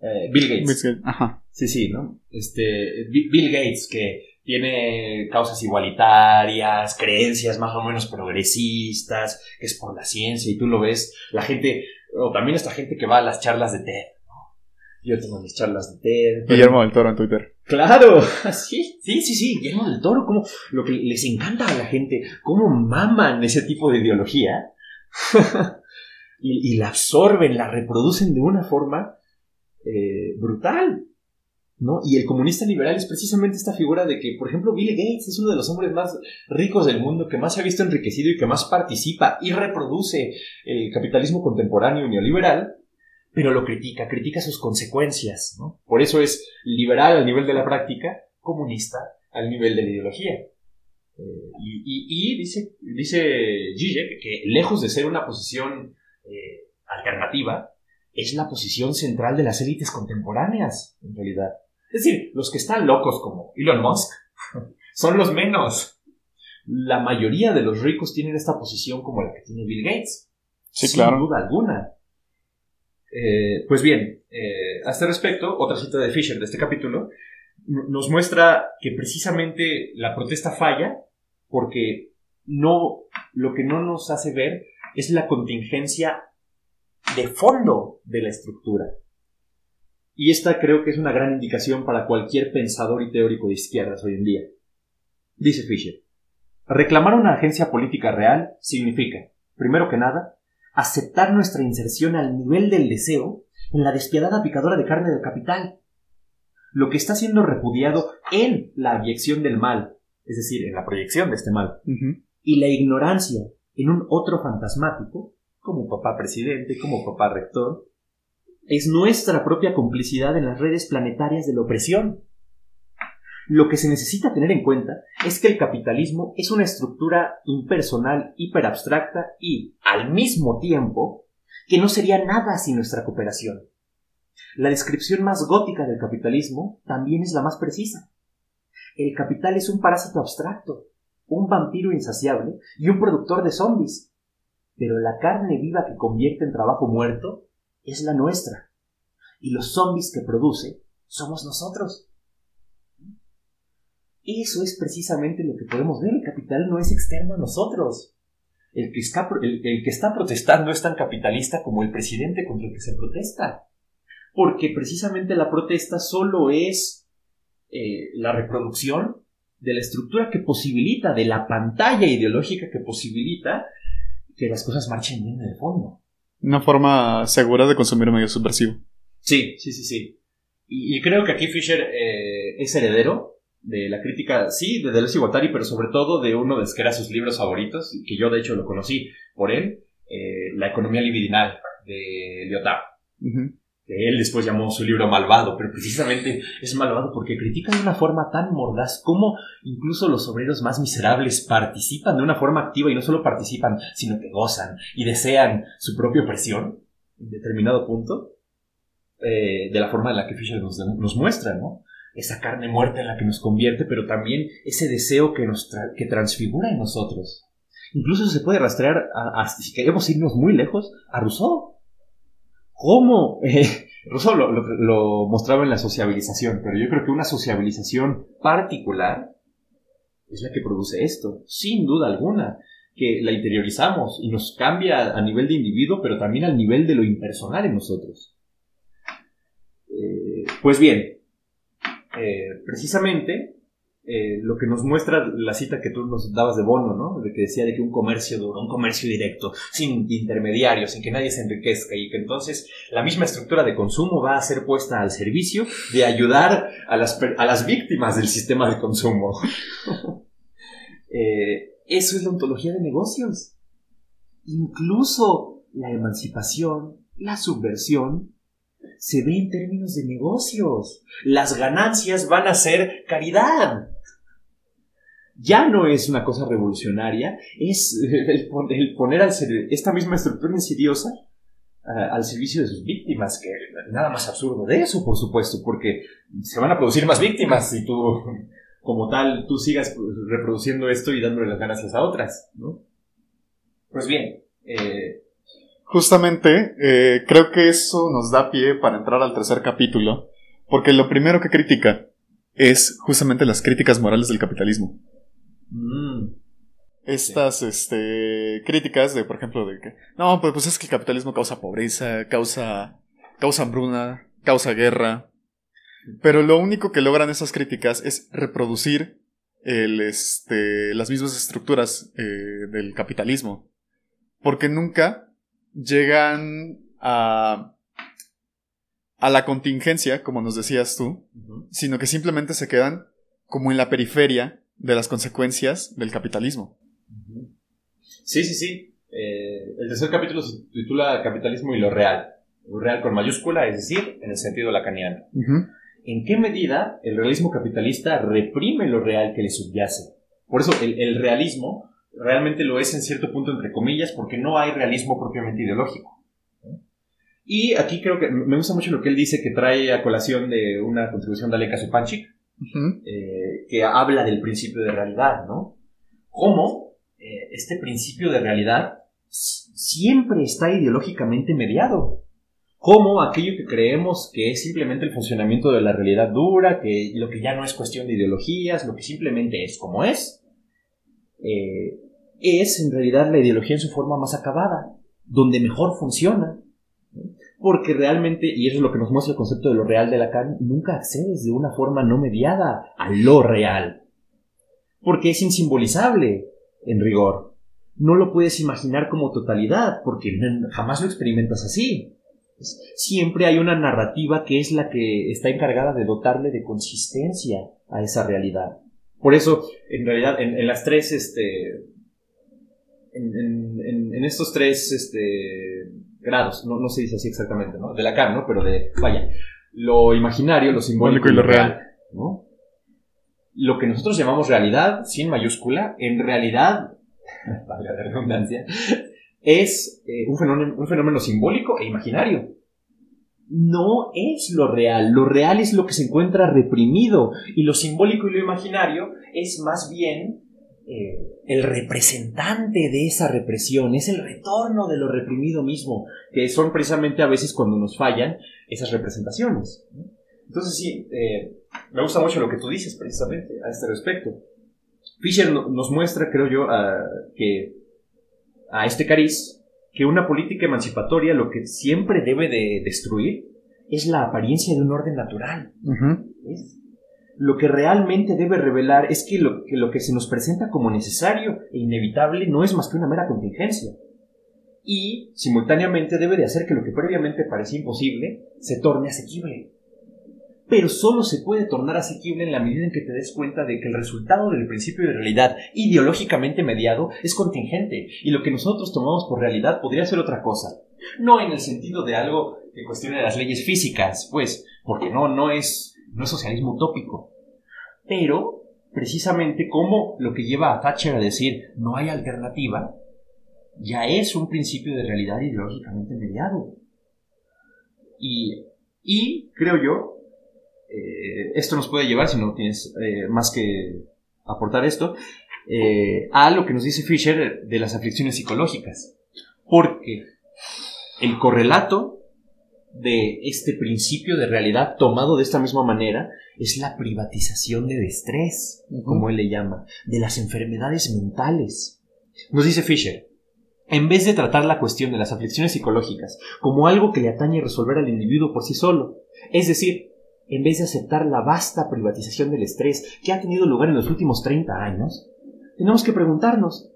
eh, Bill Gates. Ajá. Sí, sí, ¿no? Este, Bi- Bill Gates, que tiene causas igualitarias, creencias más o menos progresistas, que es por la ciencia, y tú lo ves, la gente, o también esta gente que va a las charlas de TED. Yo tengo mis charlas de TED. pero- Guillermo del Toro en Twitter. Claro, sí, sí, sí, sí, Guillermo del Toro, como lo que les encanta a la gente, cómo maman ese tipo de ideología y, y la absorben, la reproducen de una forma eh, brutal, ¿no? Y el comunista liberal es precisamente esta figura de que, por ejemplo, Bill Gates es uno de los hombres más ricos del mundo, que más se ha visto enriquecido y que más participa y reproduce el capitalismo contemporáneo neoliberal, pero lo critica, critica sus consecuencias, ¿no? Por eso es liberal al nivel de la práctica, comunista al nivel de la ideología. Eh, y, y- y dice, dice Zizek que lejos de ser una posición eh, alternativa, es la posición central de las élites contemporáneas, en realidad. Es decir, los que están locos como Elon Musk son los menos. La mayoría de los ricos tienen esta posición como la que tiene Bill Gates. Sí, sin claro. duda alguna. Eh, pues bien, eh, a este respecto, otra cita de Fisher de este capítulo nos muestra que precisamente la protesta falla porque no, lo que no nos hace ver es la contingencia de fondo de la estructura. Y esta creo que es una gran indicación para cualquier pensador y teórico de izquierdas hoy en día. Dice Fisher, reclamar una agencia política real significa, primero que nada, aceptar nuestra inserción al nivel del deseo en la despiadada picadora de carne del capital. Lo que está siendo repudiado en la abyección del mal, es decir, en la proyección de este mal, y la ignorancia en un otro fantasmático, como papá presidente, como papá rector, es nuestra propia complicidad en las redes planetarias de la opresión. Lo que se necesita tener en cuenta es que el capitalismo es una estructura impersonal, hiperabstracta y, al mismo tiempo, que no sería nada sin nuestra cooperación. La descripción más gótica del capitalismo también es la más precisa. El capital es un parásito abstracto, un vampiro insaciable y un productor de zombies. Pero la carne viva que convierte en trabajo muerto es la nuestra. Y los zombies que produce somos nosotros. Eso es precisamente lo que podemos ver. El capital no es externo a nosotros. El que, está, el, el que está protestando es tan capitalista como el presidente contra el que se protesta. Porque precisamente la protesta solo es eh, la reproducción de la estructura que posibilita, de la pantalla ideológica que posibilita que las cosas marchen bien de fondo. Una forma segura de consumir un medio subversivo. Sí, sí, sí, sí. Y, y creo que aquí Fisher eh, es heredero de la crítica, sí, de Deleuze y Guattari, pero sobre todo de uno de que era sus libros favoritos, que yo de hecho lo conocí por él, eh, La economía libidinal de Lyotard. Que él después llamó su libro malvado, pero precisamente es malvado porque critica de una forma tan mordaz como incluso los obreros más miserables participan de una forma activa y no solo participan, sino que gozan y desean su propia opresión en determinado punto, eh, de la forma en la que Fisher nos, nos muestra, ¿no? Esa carne muerta en la que nos convierte, pero también ese deseo que, nos tra- que transfigura en nosotros. Incluso se puede rastrear, a- si queremos irnos muy lejos, a Rousseau. ¿Cómo? Eh, Rousseau lo mostraba en la sociabilización, pero yo creo que una sociabilización particular es la que produce esto, sin duda alguna, que la interiorizamos y nos cambia a nivel de individuo, pero también al nivel de lo impersonal en nosotros. Eh, pues bien, eh, precisamente eh, lo que nos muestra la cita que tú nos dabas de Bono, ¿no? De que decía de que un comercio, un comercio directo, sin intermediarios, sin que nadie se enriquezca y que entonces la misma estructura de consumo va a ser puesta al servicio de ayudar a las, a las víctimas del sistema de consumo. Eh, eso es la ontología de negocios. Incluso la emancipación, la subversión, se ve en términos de negocios. Las ganancias van a ser caridad ya no es una cosa revolucionaria, es el, poner esta misma estructura insidiosa al servicio de sus víctimas, que nada más absurdo de eso, por supuesto, porque se van a producir más víctimas si tú, como tal, tú sigas reproduciendo esto y dándole las ganancias a otras, ¿no? Pues bien, eh, Justamente, eh, creo que eso nos da pie para entrar al tercer capítulo, porque lo primero que critica es justamente las críticas morales del capitalismo. Mm. Estas este, críticas de, por ejemplo, de que, no, pues, pues es que el capitalismo causa pobreza, causa, causa hambruna, causa guerra. Pero lo único que logran esas críticas es reproducir el, este, las mismas estructuras eh, del capitalismo. Porque nunca llegan a, a la contingencia, como nos decías tú, sino que simplemente se quedan como en la periferia de las consecuencias del capitalismo. Sí, sí, sí. Eh, el tercer capítulo se titula Capitalismo y lo real. Lo real con mayúscula, es decir, en el sentido lacaniano. ¿En qué medida el realismo capitalista reprime lo real que le subyace? Por eso el, realismo realmente lo es en cierto punto entre comillas porque no hay realismo propiamente ideológico. Y aquí creo que me gusta mucho lo que él dice que trae a colación de una contribución de Aleka Supanchik, eh, que habla del principio de realidad, ¿no? Cómo eh, este principio de realidad siempre está ideológicamente mediado. Cómo aquello que creemos que es simplemente el funcionamiento de la realidad dura, que lo que ya no es cuestión de ideologías, lo que simplemente es como es, eh, es en realidad la ideología en su forma más acabada, donde mejor funciona, porque realmente, y eso es lo que nos muestra el concepto de lo real de Lacan, nunca accedes de una forma no mediada a lo real. Porque es insimbolizable, en rigor. No lo puedes imaginar como totalidad, porque jamás lo experimentas así. Siempre hay una narrativa que es la que está encargada de dotarle de consistencia a esa realidad. Por eso, en realidad, en, las tres, este, en, en estos tres, este, grados, no, no se dice así exactamente, ¿no? De Lacan, ¿no? Pero de, vaya, lo imaginario, lo simbólico y lo real, ¿no? Lo que nosotros llamamos realidad, sin mayúscula, en realidad, valga la redundancia, es eh, un, fenómeno, un fenómeno simbólico e imaginario. No es lo real, lo real es lo que se encuentra reprimido y lo simbólico y lo imaginario es más bien eh, el representante de esa represión, es el retorno de lo reprimido mismo, que son precisamente a veces cuando nos fallan esas representaciones. Entonces sí, eh, me gusta mucho lo que tú dices precisamente a este respecto. Fisher nos muestra, creo yo, a, que a este cariz que una política emancipatoria lo que siempre debe de destruir es la apariencia de un orden natural lo que realmente debe revelar es que lo, que lo, que se nos presenta como necesario e inevitable no es más que una mera contingencia. Y, simultáneamente, debe de hacer que lo que previamente parecía imposible se torne asequible. Pero solo se puede tornar asequible en la medida en que te des cuenta de que el resultado del principio de realidad ideológicamente mediado es contingente, y lo que nosotros tomamos por realidad podría ser otra cosa. No en el sentido de algo que cuestione las leyes físicas, pues, porque no, no es no es socialismo utópico. Pero, precisamente como lo que lleva a Thatcher a decir no hay alternativa, ya es un principio de realidad ideológicamente mediado. Y, y creo yo, eh, esto nos puede llevar, si no tienes eh, más que aportar esto, eh, a lo que nos dice Fisher de las aflicciones psicológicas. Porque el correlato de este principio de realidad tomado de esta misma manera es la privatización del estrés, como él le llama, de las enfermedades mentales. Nos dice Fisher, en vez de tratar la cuestión de las aflicciones psicológicas como algo que le atañe resolver al individuo por sí solo, es decir, en vez de aceptar la vasta privatización del estrés que ha tenido lugar en los últimos 30 años, tenemos que preguntarnos,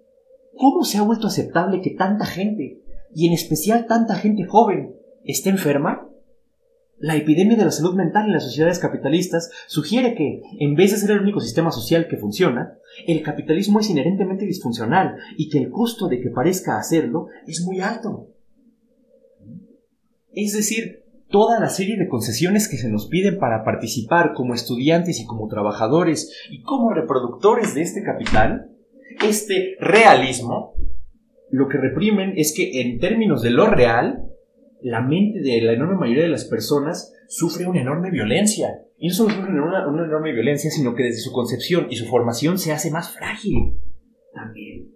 ¿cómo se ha vuelto aceptable que tanta gente, y en especial tanta gente joven, esté enferma? La epidemia de la salud mental en las sociedades capitalistas sugiere que, en vez de ser el único sistema social que funciona, el capitalismo es inherentemente disfuncional y que el costo de que parezca hacerlo es muy alto. Es decir, toda la serie de concesiones que se nos piden para participar como estudiantes y como trabajadores y como reproductores de este capital, este realismo, lo que reprimen es que en términos de lo real, la mente de la enorme mayoría de las personas sufre una enorme violencia. Y no solo sufre una, enorme violencia, sino que desde su concepción y su formación se hace más frágil también.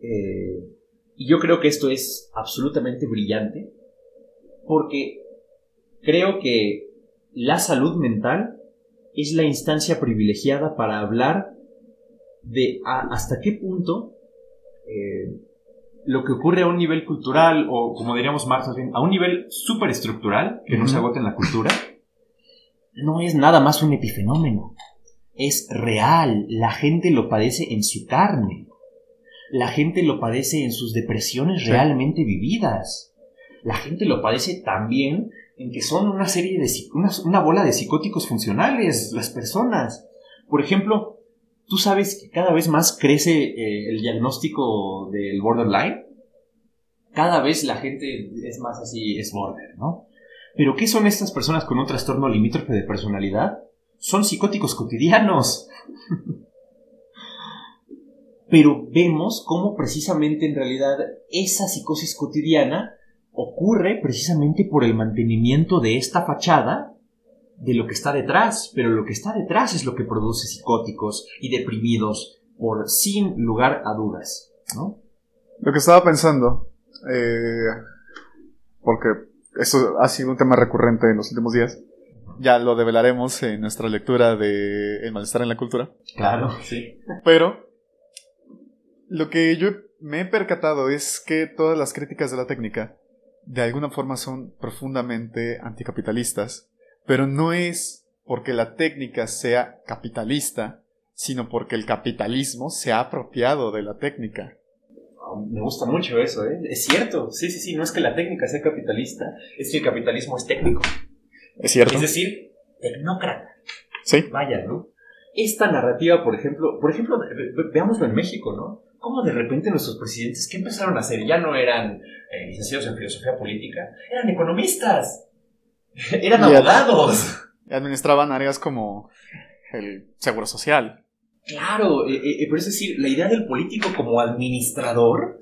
Eh, y yo creo que esto es absolutamente brillante, porque creo que la salud mental es la instancia privilegiada para hablar de hasta qué punto eh, lo que ocurre a un nivel cultural, o como diríamos Marx, a un nivel superestructural, que no se agota en la cultura, no es nada más un epifenómeno. Es real. La gente lo padece en su carne. La gente lo padece en sus depresiones realmente vividas. La gente lo padece también en que son una serie de una, bola de psicóticos funcionales las personas. Por ejemplo, Tú sabes que cada vez más crece eh, el diagnóstico del borderline. Cada vez la gente es más así, es border, ¿no? Pero ¿qué son estas personas con un trastorno limítrofe de personalidad? Son psicóticos cotidianos. Pero vemos cómo precisamente en realidad esa psicosis cotidiana ocurre precisamente por el mantenimiento de esta fachada de lo que está detrás, pero lo que está detrás es lo que produce psicóticos y deprimidos por sin lugar a dudas, ¿no? Lo que estaba pensando, eh, porque eso ha sido un tema recurrente en los últimos días, ya lo develaremos en nuestra lectura de El malestar en la cultura. Claro, sí. Pero lo que yo me he percatado es que todas las críticas de la técnica de alguna forma son profundamente anticapitalistas pero no es porque la técnica sea capitalista, sino porque el capitalismo se ha apropiado de la técnica. Me gusta mucho eso, ¿eh? Es cierto, sí, sí, sí, no es que la técnica sea capitalista, es que el capitalismo es técnico. Es cierto. Es decir, tecnócrata. Sí. Vaya, ¿no? Esta narrativa, por ejemplo, por ejemplo, veámoslo en México, ¿no? Cómo de repente nuestros presidentes, ¿qué empezaron a hacer? Ya no eran eh, licenciados en filosofía política, eran economistas. Eran abogados. Administraban áreas como el seguro social. Claro, eh, eh, pero es decir, la idea del político como administrador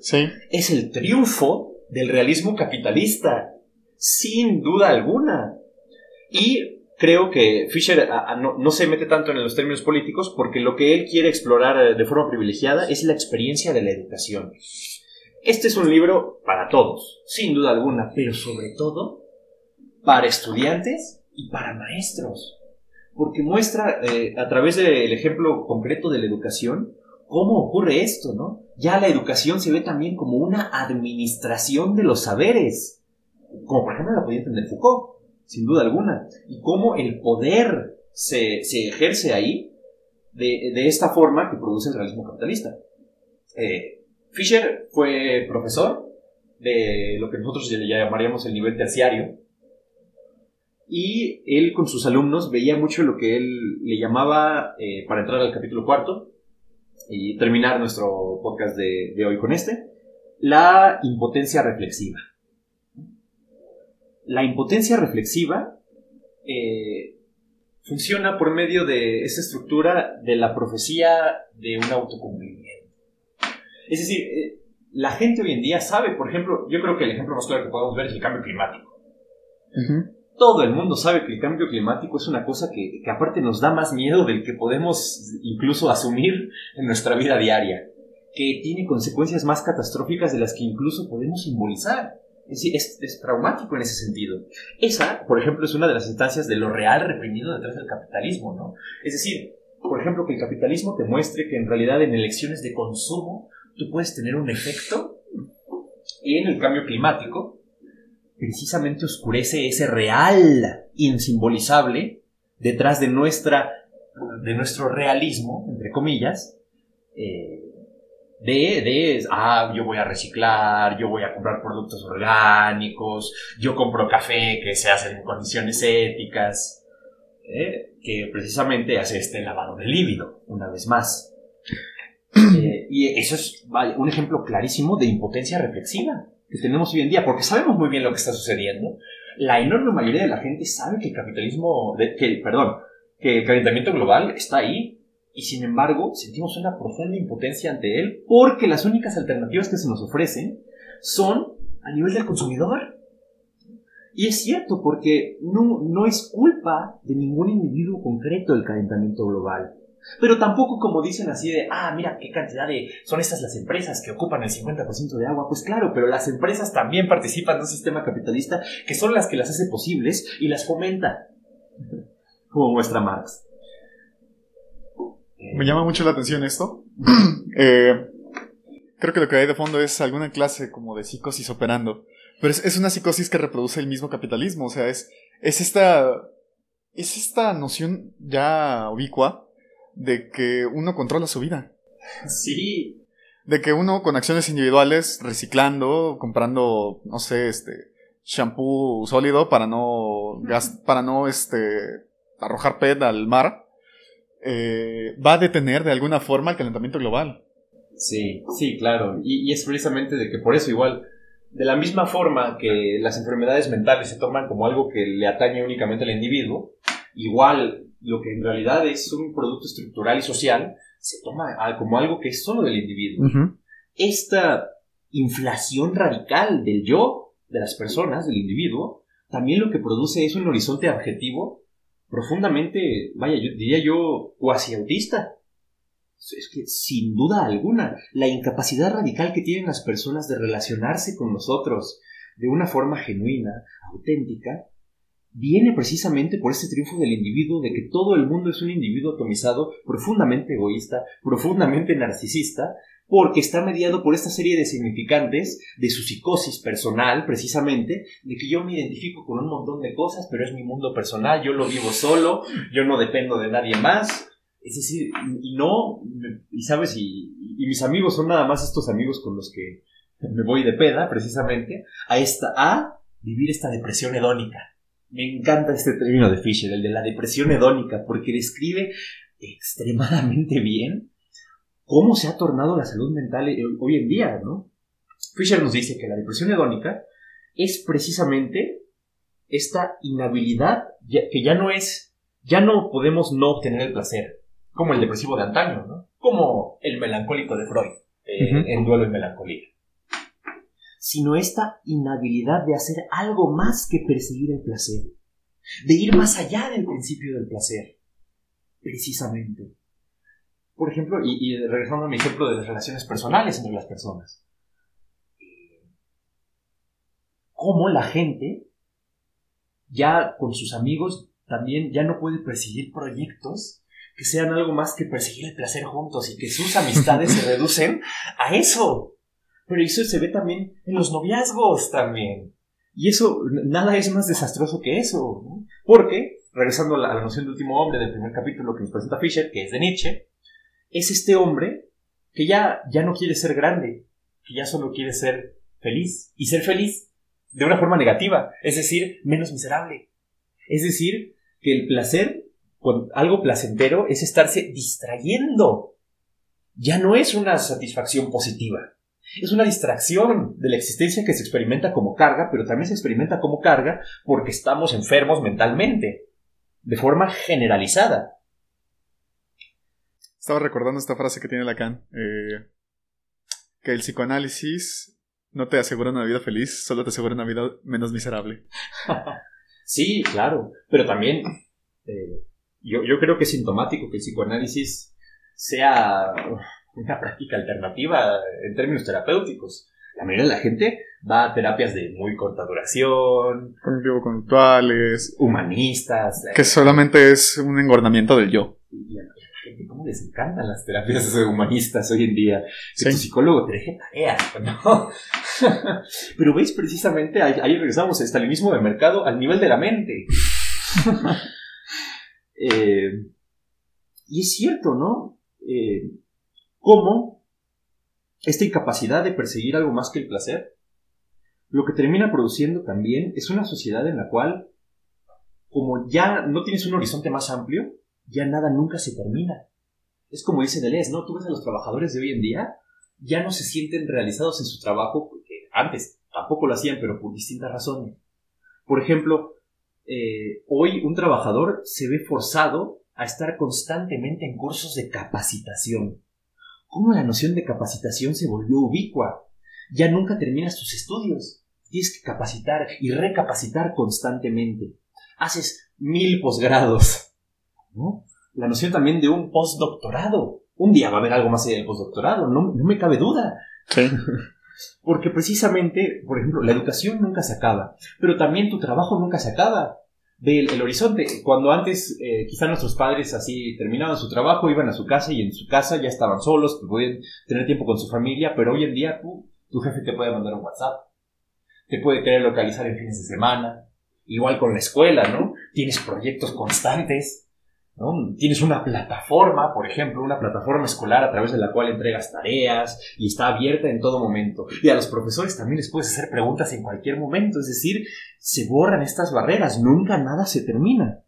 es el triunfo del realismo capitalista, sin duda alguna. Y creo que Fisher no, no, se mete tanto en los términos políticos porque lo que él quiere explorar eh, de forma privilegiada es la experiencia de la educación. Este es un libro para todos, sin duda alguna, pero sobre todo para estudiantes y para maestros, porque muestra eh, a través del ejemplo concreto de la educación cómo ocurre esto, ¿no? Ya la educación se ve también como una administración de los saberes, como por ejemplo la podía entender Foucault, sin duda alguna, y cómo el poder se, ejerce ahí de, esta forma que produce el realismo capitalista. Eh, Fisher fue profesor de lo que nosotros ya llamaríamos el nivel terciario, y él con sus alumnos veía mucho lo que él le llamaba, eh, para entrar al capítulo cuarto y terminar nuestro podcast de, hoy con este, la impotencia reflexiva. La impotencia reflexiva eh, funciona por medio de esa estructura de la profecía de un autocumplimiento. Es decir, eh, la gente hoy en día sabe, por ejemplo, yo creo que el ejemplo más claro que podemos ver es el cambio climático todo el mundo sabe que el cambio climático es una cosa que, aparte nos da más miedo del que podemos incluso asumir en nuestra vida diaria, que tiene consecuencias más catastróficas de las que incluso podemos simbolizar. Sí, es, es, traumático en ese sentido. Esa, por ejemplo, es una de las instancias de lo real reprimido detrás del capitalismo, ¿no? Es decir, por ejemplo, que el capitalismo te muestre que en realidad en elecciones de consumo tú puedes tener un efecto en el cambio climático precisamente oscurece ese real insimbolizable detrás de nuestra de nuestro realismo, entre comillas, eh, de, de, ah, yo voy a reciclar, yo voy a comprar productos orgánicos, yo compro café que se hace en condiciones éticas, eh, que precisamente hace este lavado de líbido, una vez más. Eh, y eso es un ejemplo clarísimo de impotencia reflexiva que tenemos hoy en día, porque sabemos muy bien lo que está sucediendo. La enorme mayoría de la gente sabe que el capitalismo, que, perdón, que el calentamiento global está ahí, y sin embargo sentimos una profunda impotencia ante él porque las únicas alternativas que se nos ofrecen son a nivel del consumidor. Y es cierto, porque no, no es culpa de ningún individuo concreto el calentamiento global. Pero tampoco como dicen así de, ah, mira qué cantidad de... Son estas las empresas que ocupan el 50% de agua. Pues claro, pero las empresas también participan de un sistema capitalista que son las que las hace posibles y las fomenta. Como muestra Marx. Me llama mucho la atención esto. Eh, creo que lo que hay de fondo es alguna clase como de psicosis operando. Pero es, una psicosis que reproduce el mismo capitalismo. O sea, es, es esta. Es esta noción ya ubicua de que uno controla su vida. Sí. De que uno con acciones individuales, reciclando, comprando, no sé, este, shampoo sólido para no, para no, este, arrojar PET al mar eh, va a detener de alguna forma el calentamiento global. Sí, sí, claro. Y, es precisamente de que por eso igual, de la misma forma que las enfermedades mentales se toman como algo que le atañe únicamente al individuo, igual lo que en realidad es un producto estructural y social se toma como algo que es solo del individuo. Esta inflación radical del yo, de las personas, del individuo, también lo que produce es un horizonte objetivo profundamente, vaya, yo diría yo, cuasi autista. Es que, sin duda alguna, la incapacidad radical que tienen las personas de relacionarse con nosotros de una forma genuina, auténtica, viene precisamente por ese triunfo del individuo de que todo el mundo es un individuo atomizado, profundamente egoísta, profundamente narcisista, porque está mediado por esta serie de significantes de su psicosis personal, precisamente, de que yo me identifico con un montón de cosas, pero es mi mundo personal, yo lo vivo solo, yo no dependo de nadie más. Es decir, y no, y sabes, y, mis amigos son nada más estos amigos con los que me voy de peda, precisamente, a esta, a vivir esta depresión hedónica. Me encanta este término de Fisher, el de la depresión hedónica, porque describe extremadamente bien cómo se ha tornado la salud mental eh, hoy en día, ¿no? Fisher nos dice que la depresión hedónica es precisamente esta inhabilidad que ya no es, ya no podemos no obtener el placer, como el depresivo de antaño, ¿no? Como el melancólico de Freud, eh, en duelo y melancolía. Sino esta inhabilidad de hacer algo más que perseguir el placer, de ir más allá del principio del placer, precisamente por ejemplo, y, regresando a mi ejemplo de las relaciones personales entre las personas, cómo la gente ya con sus amigos también ya no puede perseguir proyectos que sean algo más que perseguir el placer juntos y que sus amistades se reducen a eso. Pero eso se ve también en los noviazgos también. Y eso, nada es más desastroso que eso. Porque, regresando a la, a la, noción de último hombre del primer capítulo que nos presenta Fisher, que es de Nietzsche, es este hombre que ya, ya no quiere ser grande, que ya solo quiere ser feliz. Y ser feliz de una forma negativa, es decir, menos miserable. Es decir, que el placer, algo placentero, es estarse distrayendo. Ya no es una satisfacción positiva. Es una distracción de la existencia que se experimenta como carga, pero también se experimenta como carga porque estamos enfermos mentalmente, de forma generalizada. Estaba recordando esta frase que tiene Lacan, eh, que el psicoanálisis no te asegura una vida feliz, solo te asegura una vida menos miserable. sí, claro, pero también eh, yo, yo creo que es sintomático que el psicoanálisis sea una práctica alternativa en términos terapéuticos. La mayoría de la gente va a terapias de muy corta duración, cognitivo-conductuales, humanistas. Que solamente es un engordamiento del yo. ¿Cómo les encantan las terapias humanistas hoy en día? Que tu psicólogo te deje tareas, ¿no? Pero veis, precisamente, ahí, regresamos, el mismo de mercado al nivel de la mente. Eh, y es cierto, ¿no? Eh, ¿Cómo esta incapacidad de perseguir algo más que el placer, lo que termina produciendo también es una sociedad en la cual, como ya no tienes un horizonte más amplio, ya nada nunca se termina. Es como dice Deleuze, ¿no? Tú ves a los trabajadores de hoy en día, ya no se sienten realizados en su trabajo, porque antes tampoco lo hacían, pero por distintas razones. Por ejemplo, eh, hoy un trabajador se ve forzado a estar constantemente en cursos de capacitación. ¿Cómo la noción de capacitación se volvió ubicua? Ya nunca terminas tus estudios. Tienes que capacitar y recapacitar constantemente. Haces mil posgrados. ¿no? La noción también de un postdoctorado. Un día va a haber algo más allá del postdoctorado, no, no me cabe duda. Porque precisamente, por ejemplo, la educación nunca se acaba, pero también tu trabajo nunca se acaba. Ve el, horizonte. Cuando antes, eh, quizá nuestros padres así terminaban su trabajo, iban a su casa y en su casa ya estaban solos, podían tener tiempo con su familia, pero hoy en día tu jefe te puede mandar un WhatsApp, te puede querer localizar en fines de semana, igual con la escuela, ¿no? Tienes proyectos constantes Tienes una plataforma, por ejemplo, una plataforma escolar a través de la cual entregas tareas y está abierta en todo momento. Y a los profesores también les puedes hacer preguntas en cualquier momento, es decir, se borran estas barreras, nunca nada se termina.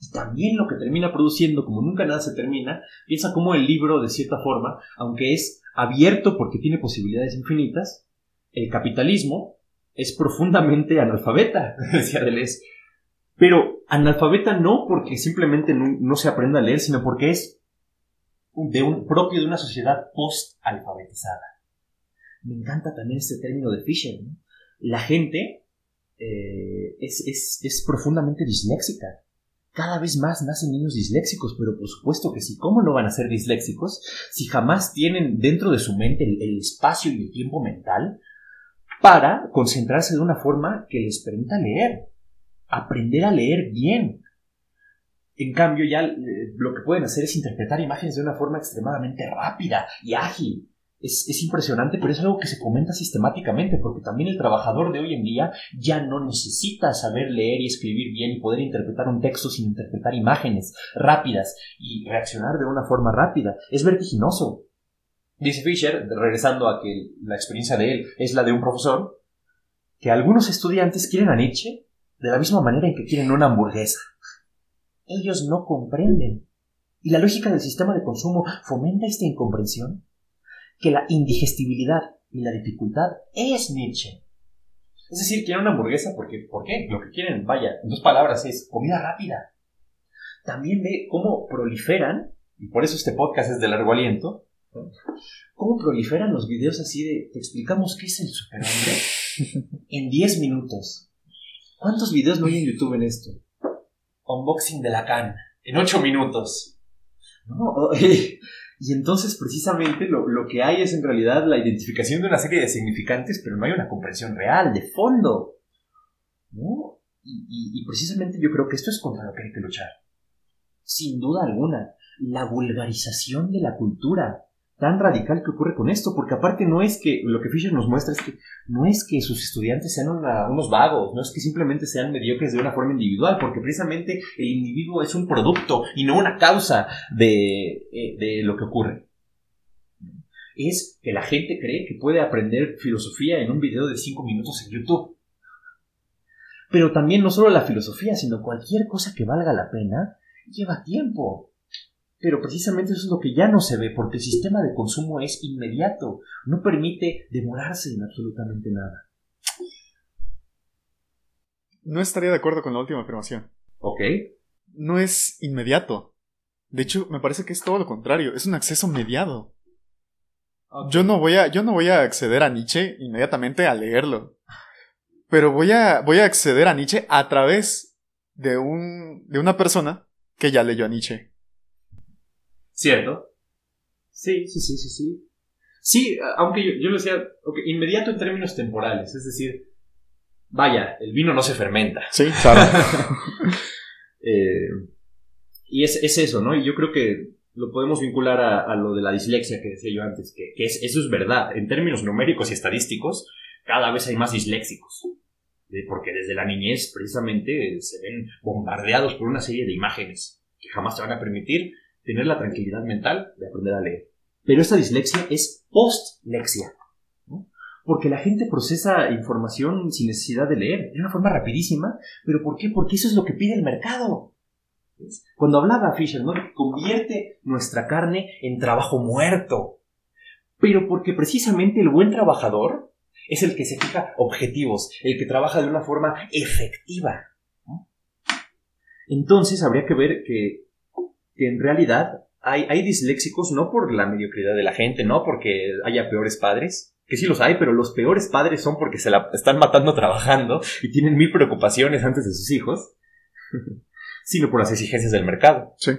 Y también lo que termina produciendo, como nunca nada se termina, piensa como el libro, de cierta forma, aunque es abierto porque tiene posibilidades infinitas, el capitalismo es profundamente analfabeta, decía Deleuze. Pero analfabeta no porque simplemente no, se aprenda a leer, sino porque es propio de una sociedad post-alfabetizada. Me encanta también este término de Fisher. La gente eh, es, profundamente disléxica. Cada vez más nacen niños disléxicos, pero por supuesto que sí. ¿Cómo no van a ser disléxicos si jamás tienen dentro de su mente el espacio y el tiempo mental para concentrarse de una forma que les permita leer? Aprender a leer bien. En cambio, ya eh, lo que pueden hacer es interpretar imágenes de una forma extremadamente rápida y ágil. Es, es, impresionante, pero es algo que se comenta sistemáticamente, porque también el trabajador de hoy en día ya no necesita saber leer y escribir bien y poder interpretar un texto sin interpretar imágenes rápidas y reaccionar de una forma rápida. Es vertiginoso. Dice Fisher, regresando a que la experiencia de él es la de un profesor, que algunos estudiantes quieren a Nietzsche de la misma manera en que quieren una hamburguesa. Ellos no comprenden. ¿Y la lógica del sistema de consumo fomenta esta incomprensión? Que la indigestibilidad y la dificultad es Nietzsche. Es decir, quieren una hamburguesa porque, ¿por qué? Lo que quieren, vaya, en dos palabras, es comida rápida. También ve cómo proliferan, y por eso este podcast es de largo aliento, cómo proliferan los videos así de, te explicamos qué es el superhombre en 10 minutos. ¿Cuántos videos no hay en YouTube en esto? Unboxing de la can, en 8 minutos. ¿No? Y entonces precisamente lo, que hay es en realidad la identificación de una serie de significantes, pero no hay una comprensión real, de fondo. ¿No? y precisamente yo creo que esto es contra lo que hay que luchar. Sin duda alguna, la vulgarización de la cultura tan radical que ocurre con esto, porque aparte no es que lo que Fisher nos muestra es que no es que sus estudiantes sean unos vagos, no es que simplemente sean mediocres de una forma individual, porque precisamente el individuo es un producto y no una causa de, eh, de lo que ocurre. Es que la gente cree que puede aprender filosofía en un video de 5 minutos en YouTube. Pero también no solo la filosofía, sino cualquier cosa que valga la pena lleva tiempo. Pero precisamente eso es lo que ya no se ve, porque el sistema de consumo es inmediato, no permite demorarse en absolutamente nada. No estaría de acuerdo con la última afirmación. Ok. No es inmediato. De hecho, me parece que es todo lo contrario, es un acceso mediado. Yo no voy a, yo no voy a acceder a Nietzsche inmediatamente a leerlo. Pero voy a, voy a acceder a Nietzsche a través de un, de una persona que ya leyó a Nietzsche. ¿Cierto? Sí, sí, sí, sí, sí. Sí, aunque yo, yo lo decía, ok, inmediato en términos temporales, es decir, vaya, el vino no se fermenta. Sí, claro. Eh, y es, es eso, ¿no? Y yo creo que lo podemos vincular a, a lo de la dislexia que decía yo antes, que, que es, eso es verdad. En términos numéricos y estadísticos, cada vez hay más disléxicos. Eh, Porque desde la niñez, precisamente, eh, se ven bombardeados por una serie de imágenes que jamás te van a permitir tener la tranquilidad mental de aprender a leer. Pero esta dislexia es postlexia. ¿no? Porque la gente procesa información sin necesidad de leer, de una forma rapidísima. ¿Pero por qué? Porque eso es lo que pide el mercado. Cuando hablaba Fisher, ¿no? Convierte nuestra carne en trabajo muerto. Pero porque precisamente el buen trabajador es el que se fija objetivos, el que trabaja de una forma efectiva. Entonces habría que ver que, que en realidad hay, hay, disléxicos no por la mediocridad de la gente, no porque haya peores padres, que sí los hay, pero los peores padres son porque se la están matando trabajando y tienen mil preocupaciones antes de sus hijos, sino por las exigencias del mercado. Sí.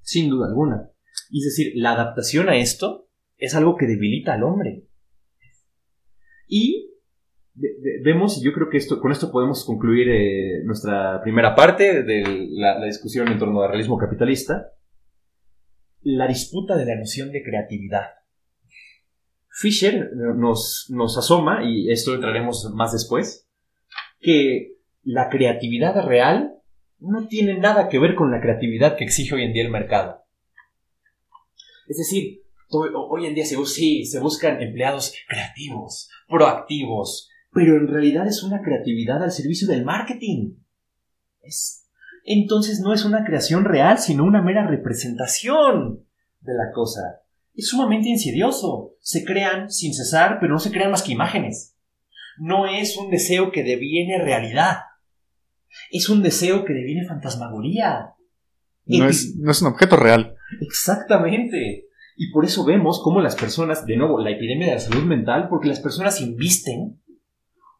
Sin duda alguna. Y es decir, la adaptación a esto es algo que debilita al hombre. Y vemos, y yo creo que esto, con esto podemos concluir eh, nuestra primera parte de la, la, discusión en torno al realismo capitalista, la disputa de la noción de creatividad. Fisher nos, nos asoma, y esto entraremos más después, que la creatividad real no tiene nada que ver con la creatividad que exige hoy en día el mercado. Es decir, hoy en día se, sí, se buscan empleados creativos, proactivos, pero en realidad es una creatividad al servicio del marketing. Es, entonces no es una creación real, sino una mera representación de la cosa. Es sumamente insidioso. Se crean sin cesar, pero no se crean más que imágenes. No es un deseo que deviene realidad. Es un deseo que deviene fantasmagoría. No es, no es un objeto real. Exactamente. Y por eso vemos cómo las personas, de nuevo, la epidemia de la salud mental, porque las personas invisten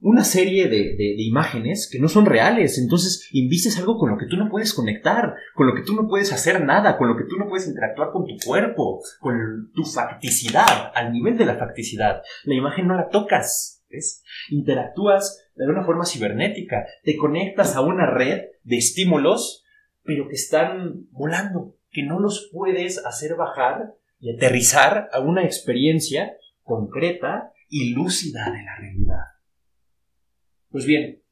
una serie de, de, imágenes que no son reales. Entonces, invistes algo con lo que tú no puedes conectar, con lo que tú no puedes hacer nada, con lo que tú no puedes interactuar con tu cuerpo, con tu facticidad, al nivel de la facticidad. La imagen no la tocas, ¿ves? Interactúas de una forma cibernética, te conectas a una red de estímulos, pero que están volando, que no los puedes hacer bajar y aterrizar a una experiencia concreta y lúcida de la realidad. Pues bien,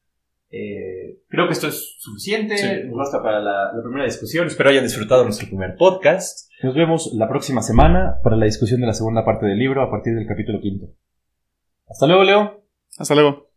eh, creo que esto es suficiente, sí. nos basta para la, la, primera discusión. Espero hayan disfrutado nuestro primer podcast. Nos vemos la próxima semana para la discusión de la segunda parte del libro a partir del capítulo quinto. Hasta luego, Leo. Hasta luego.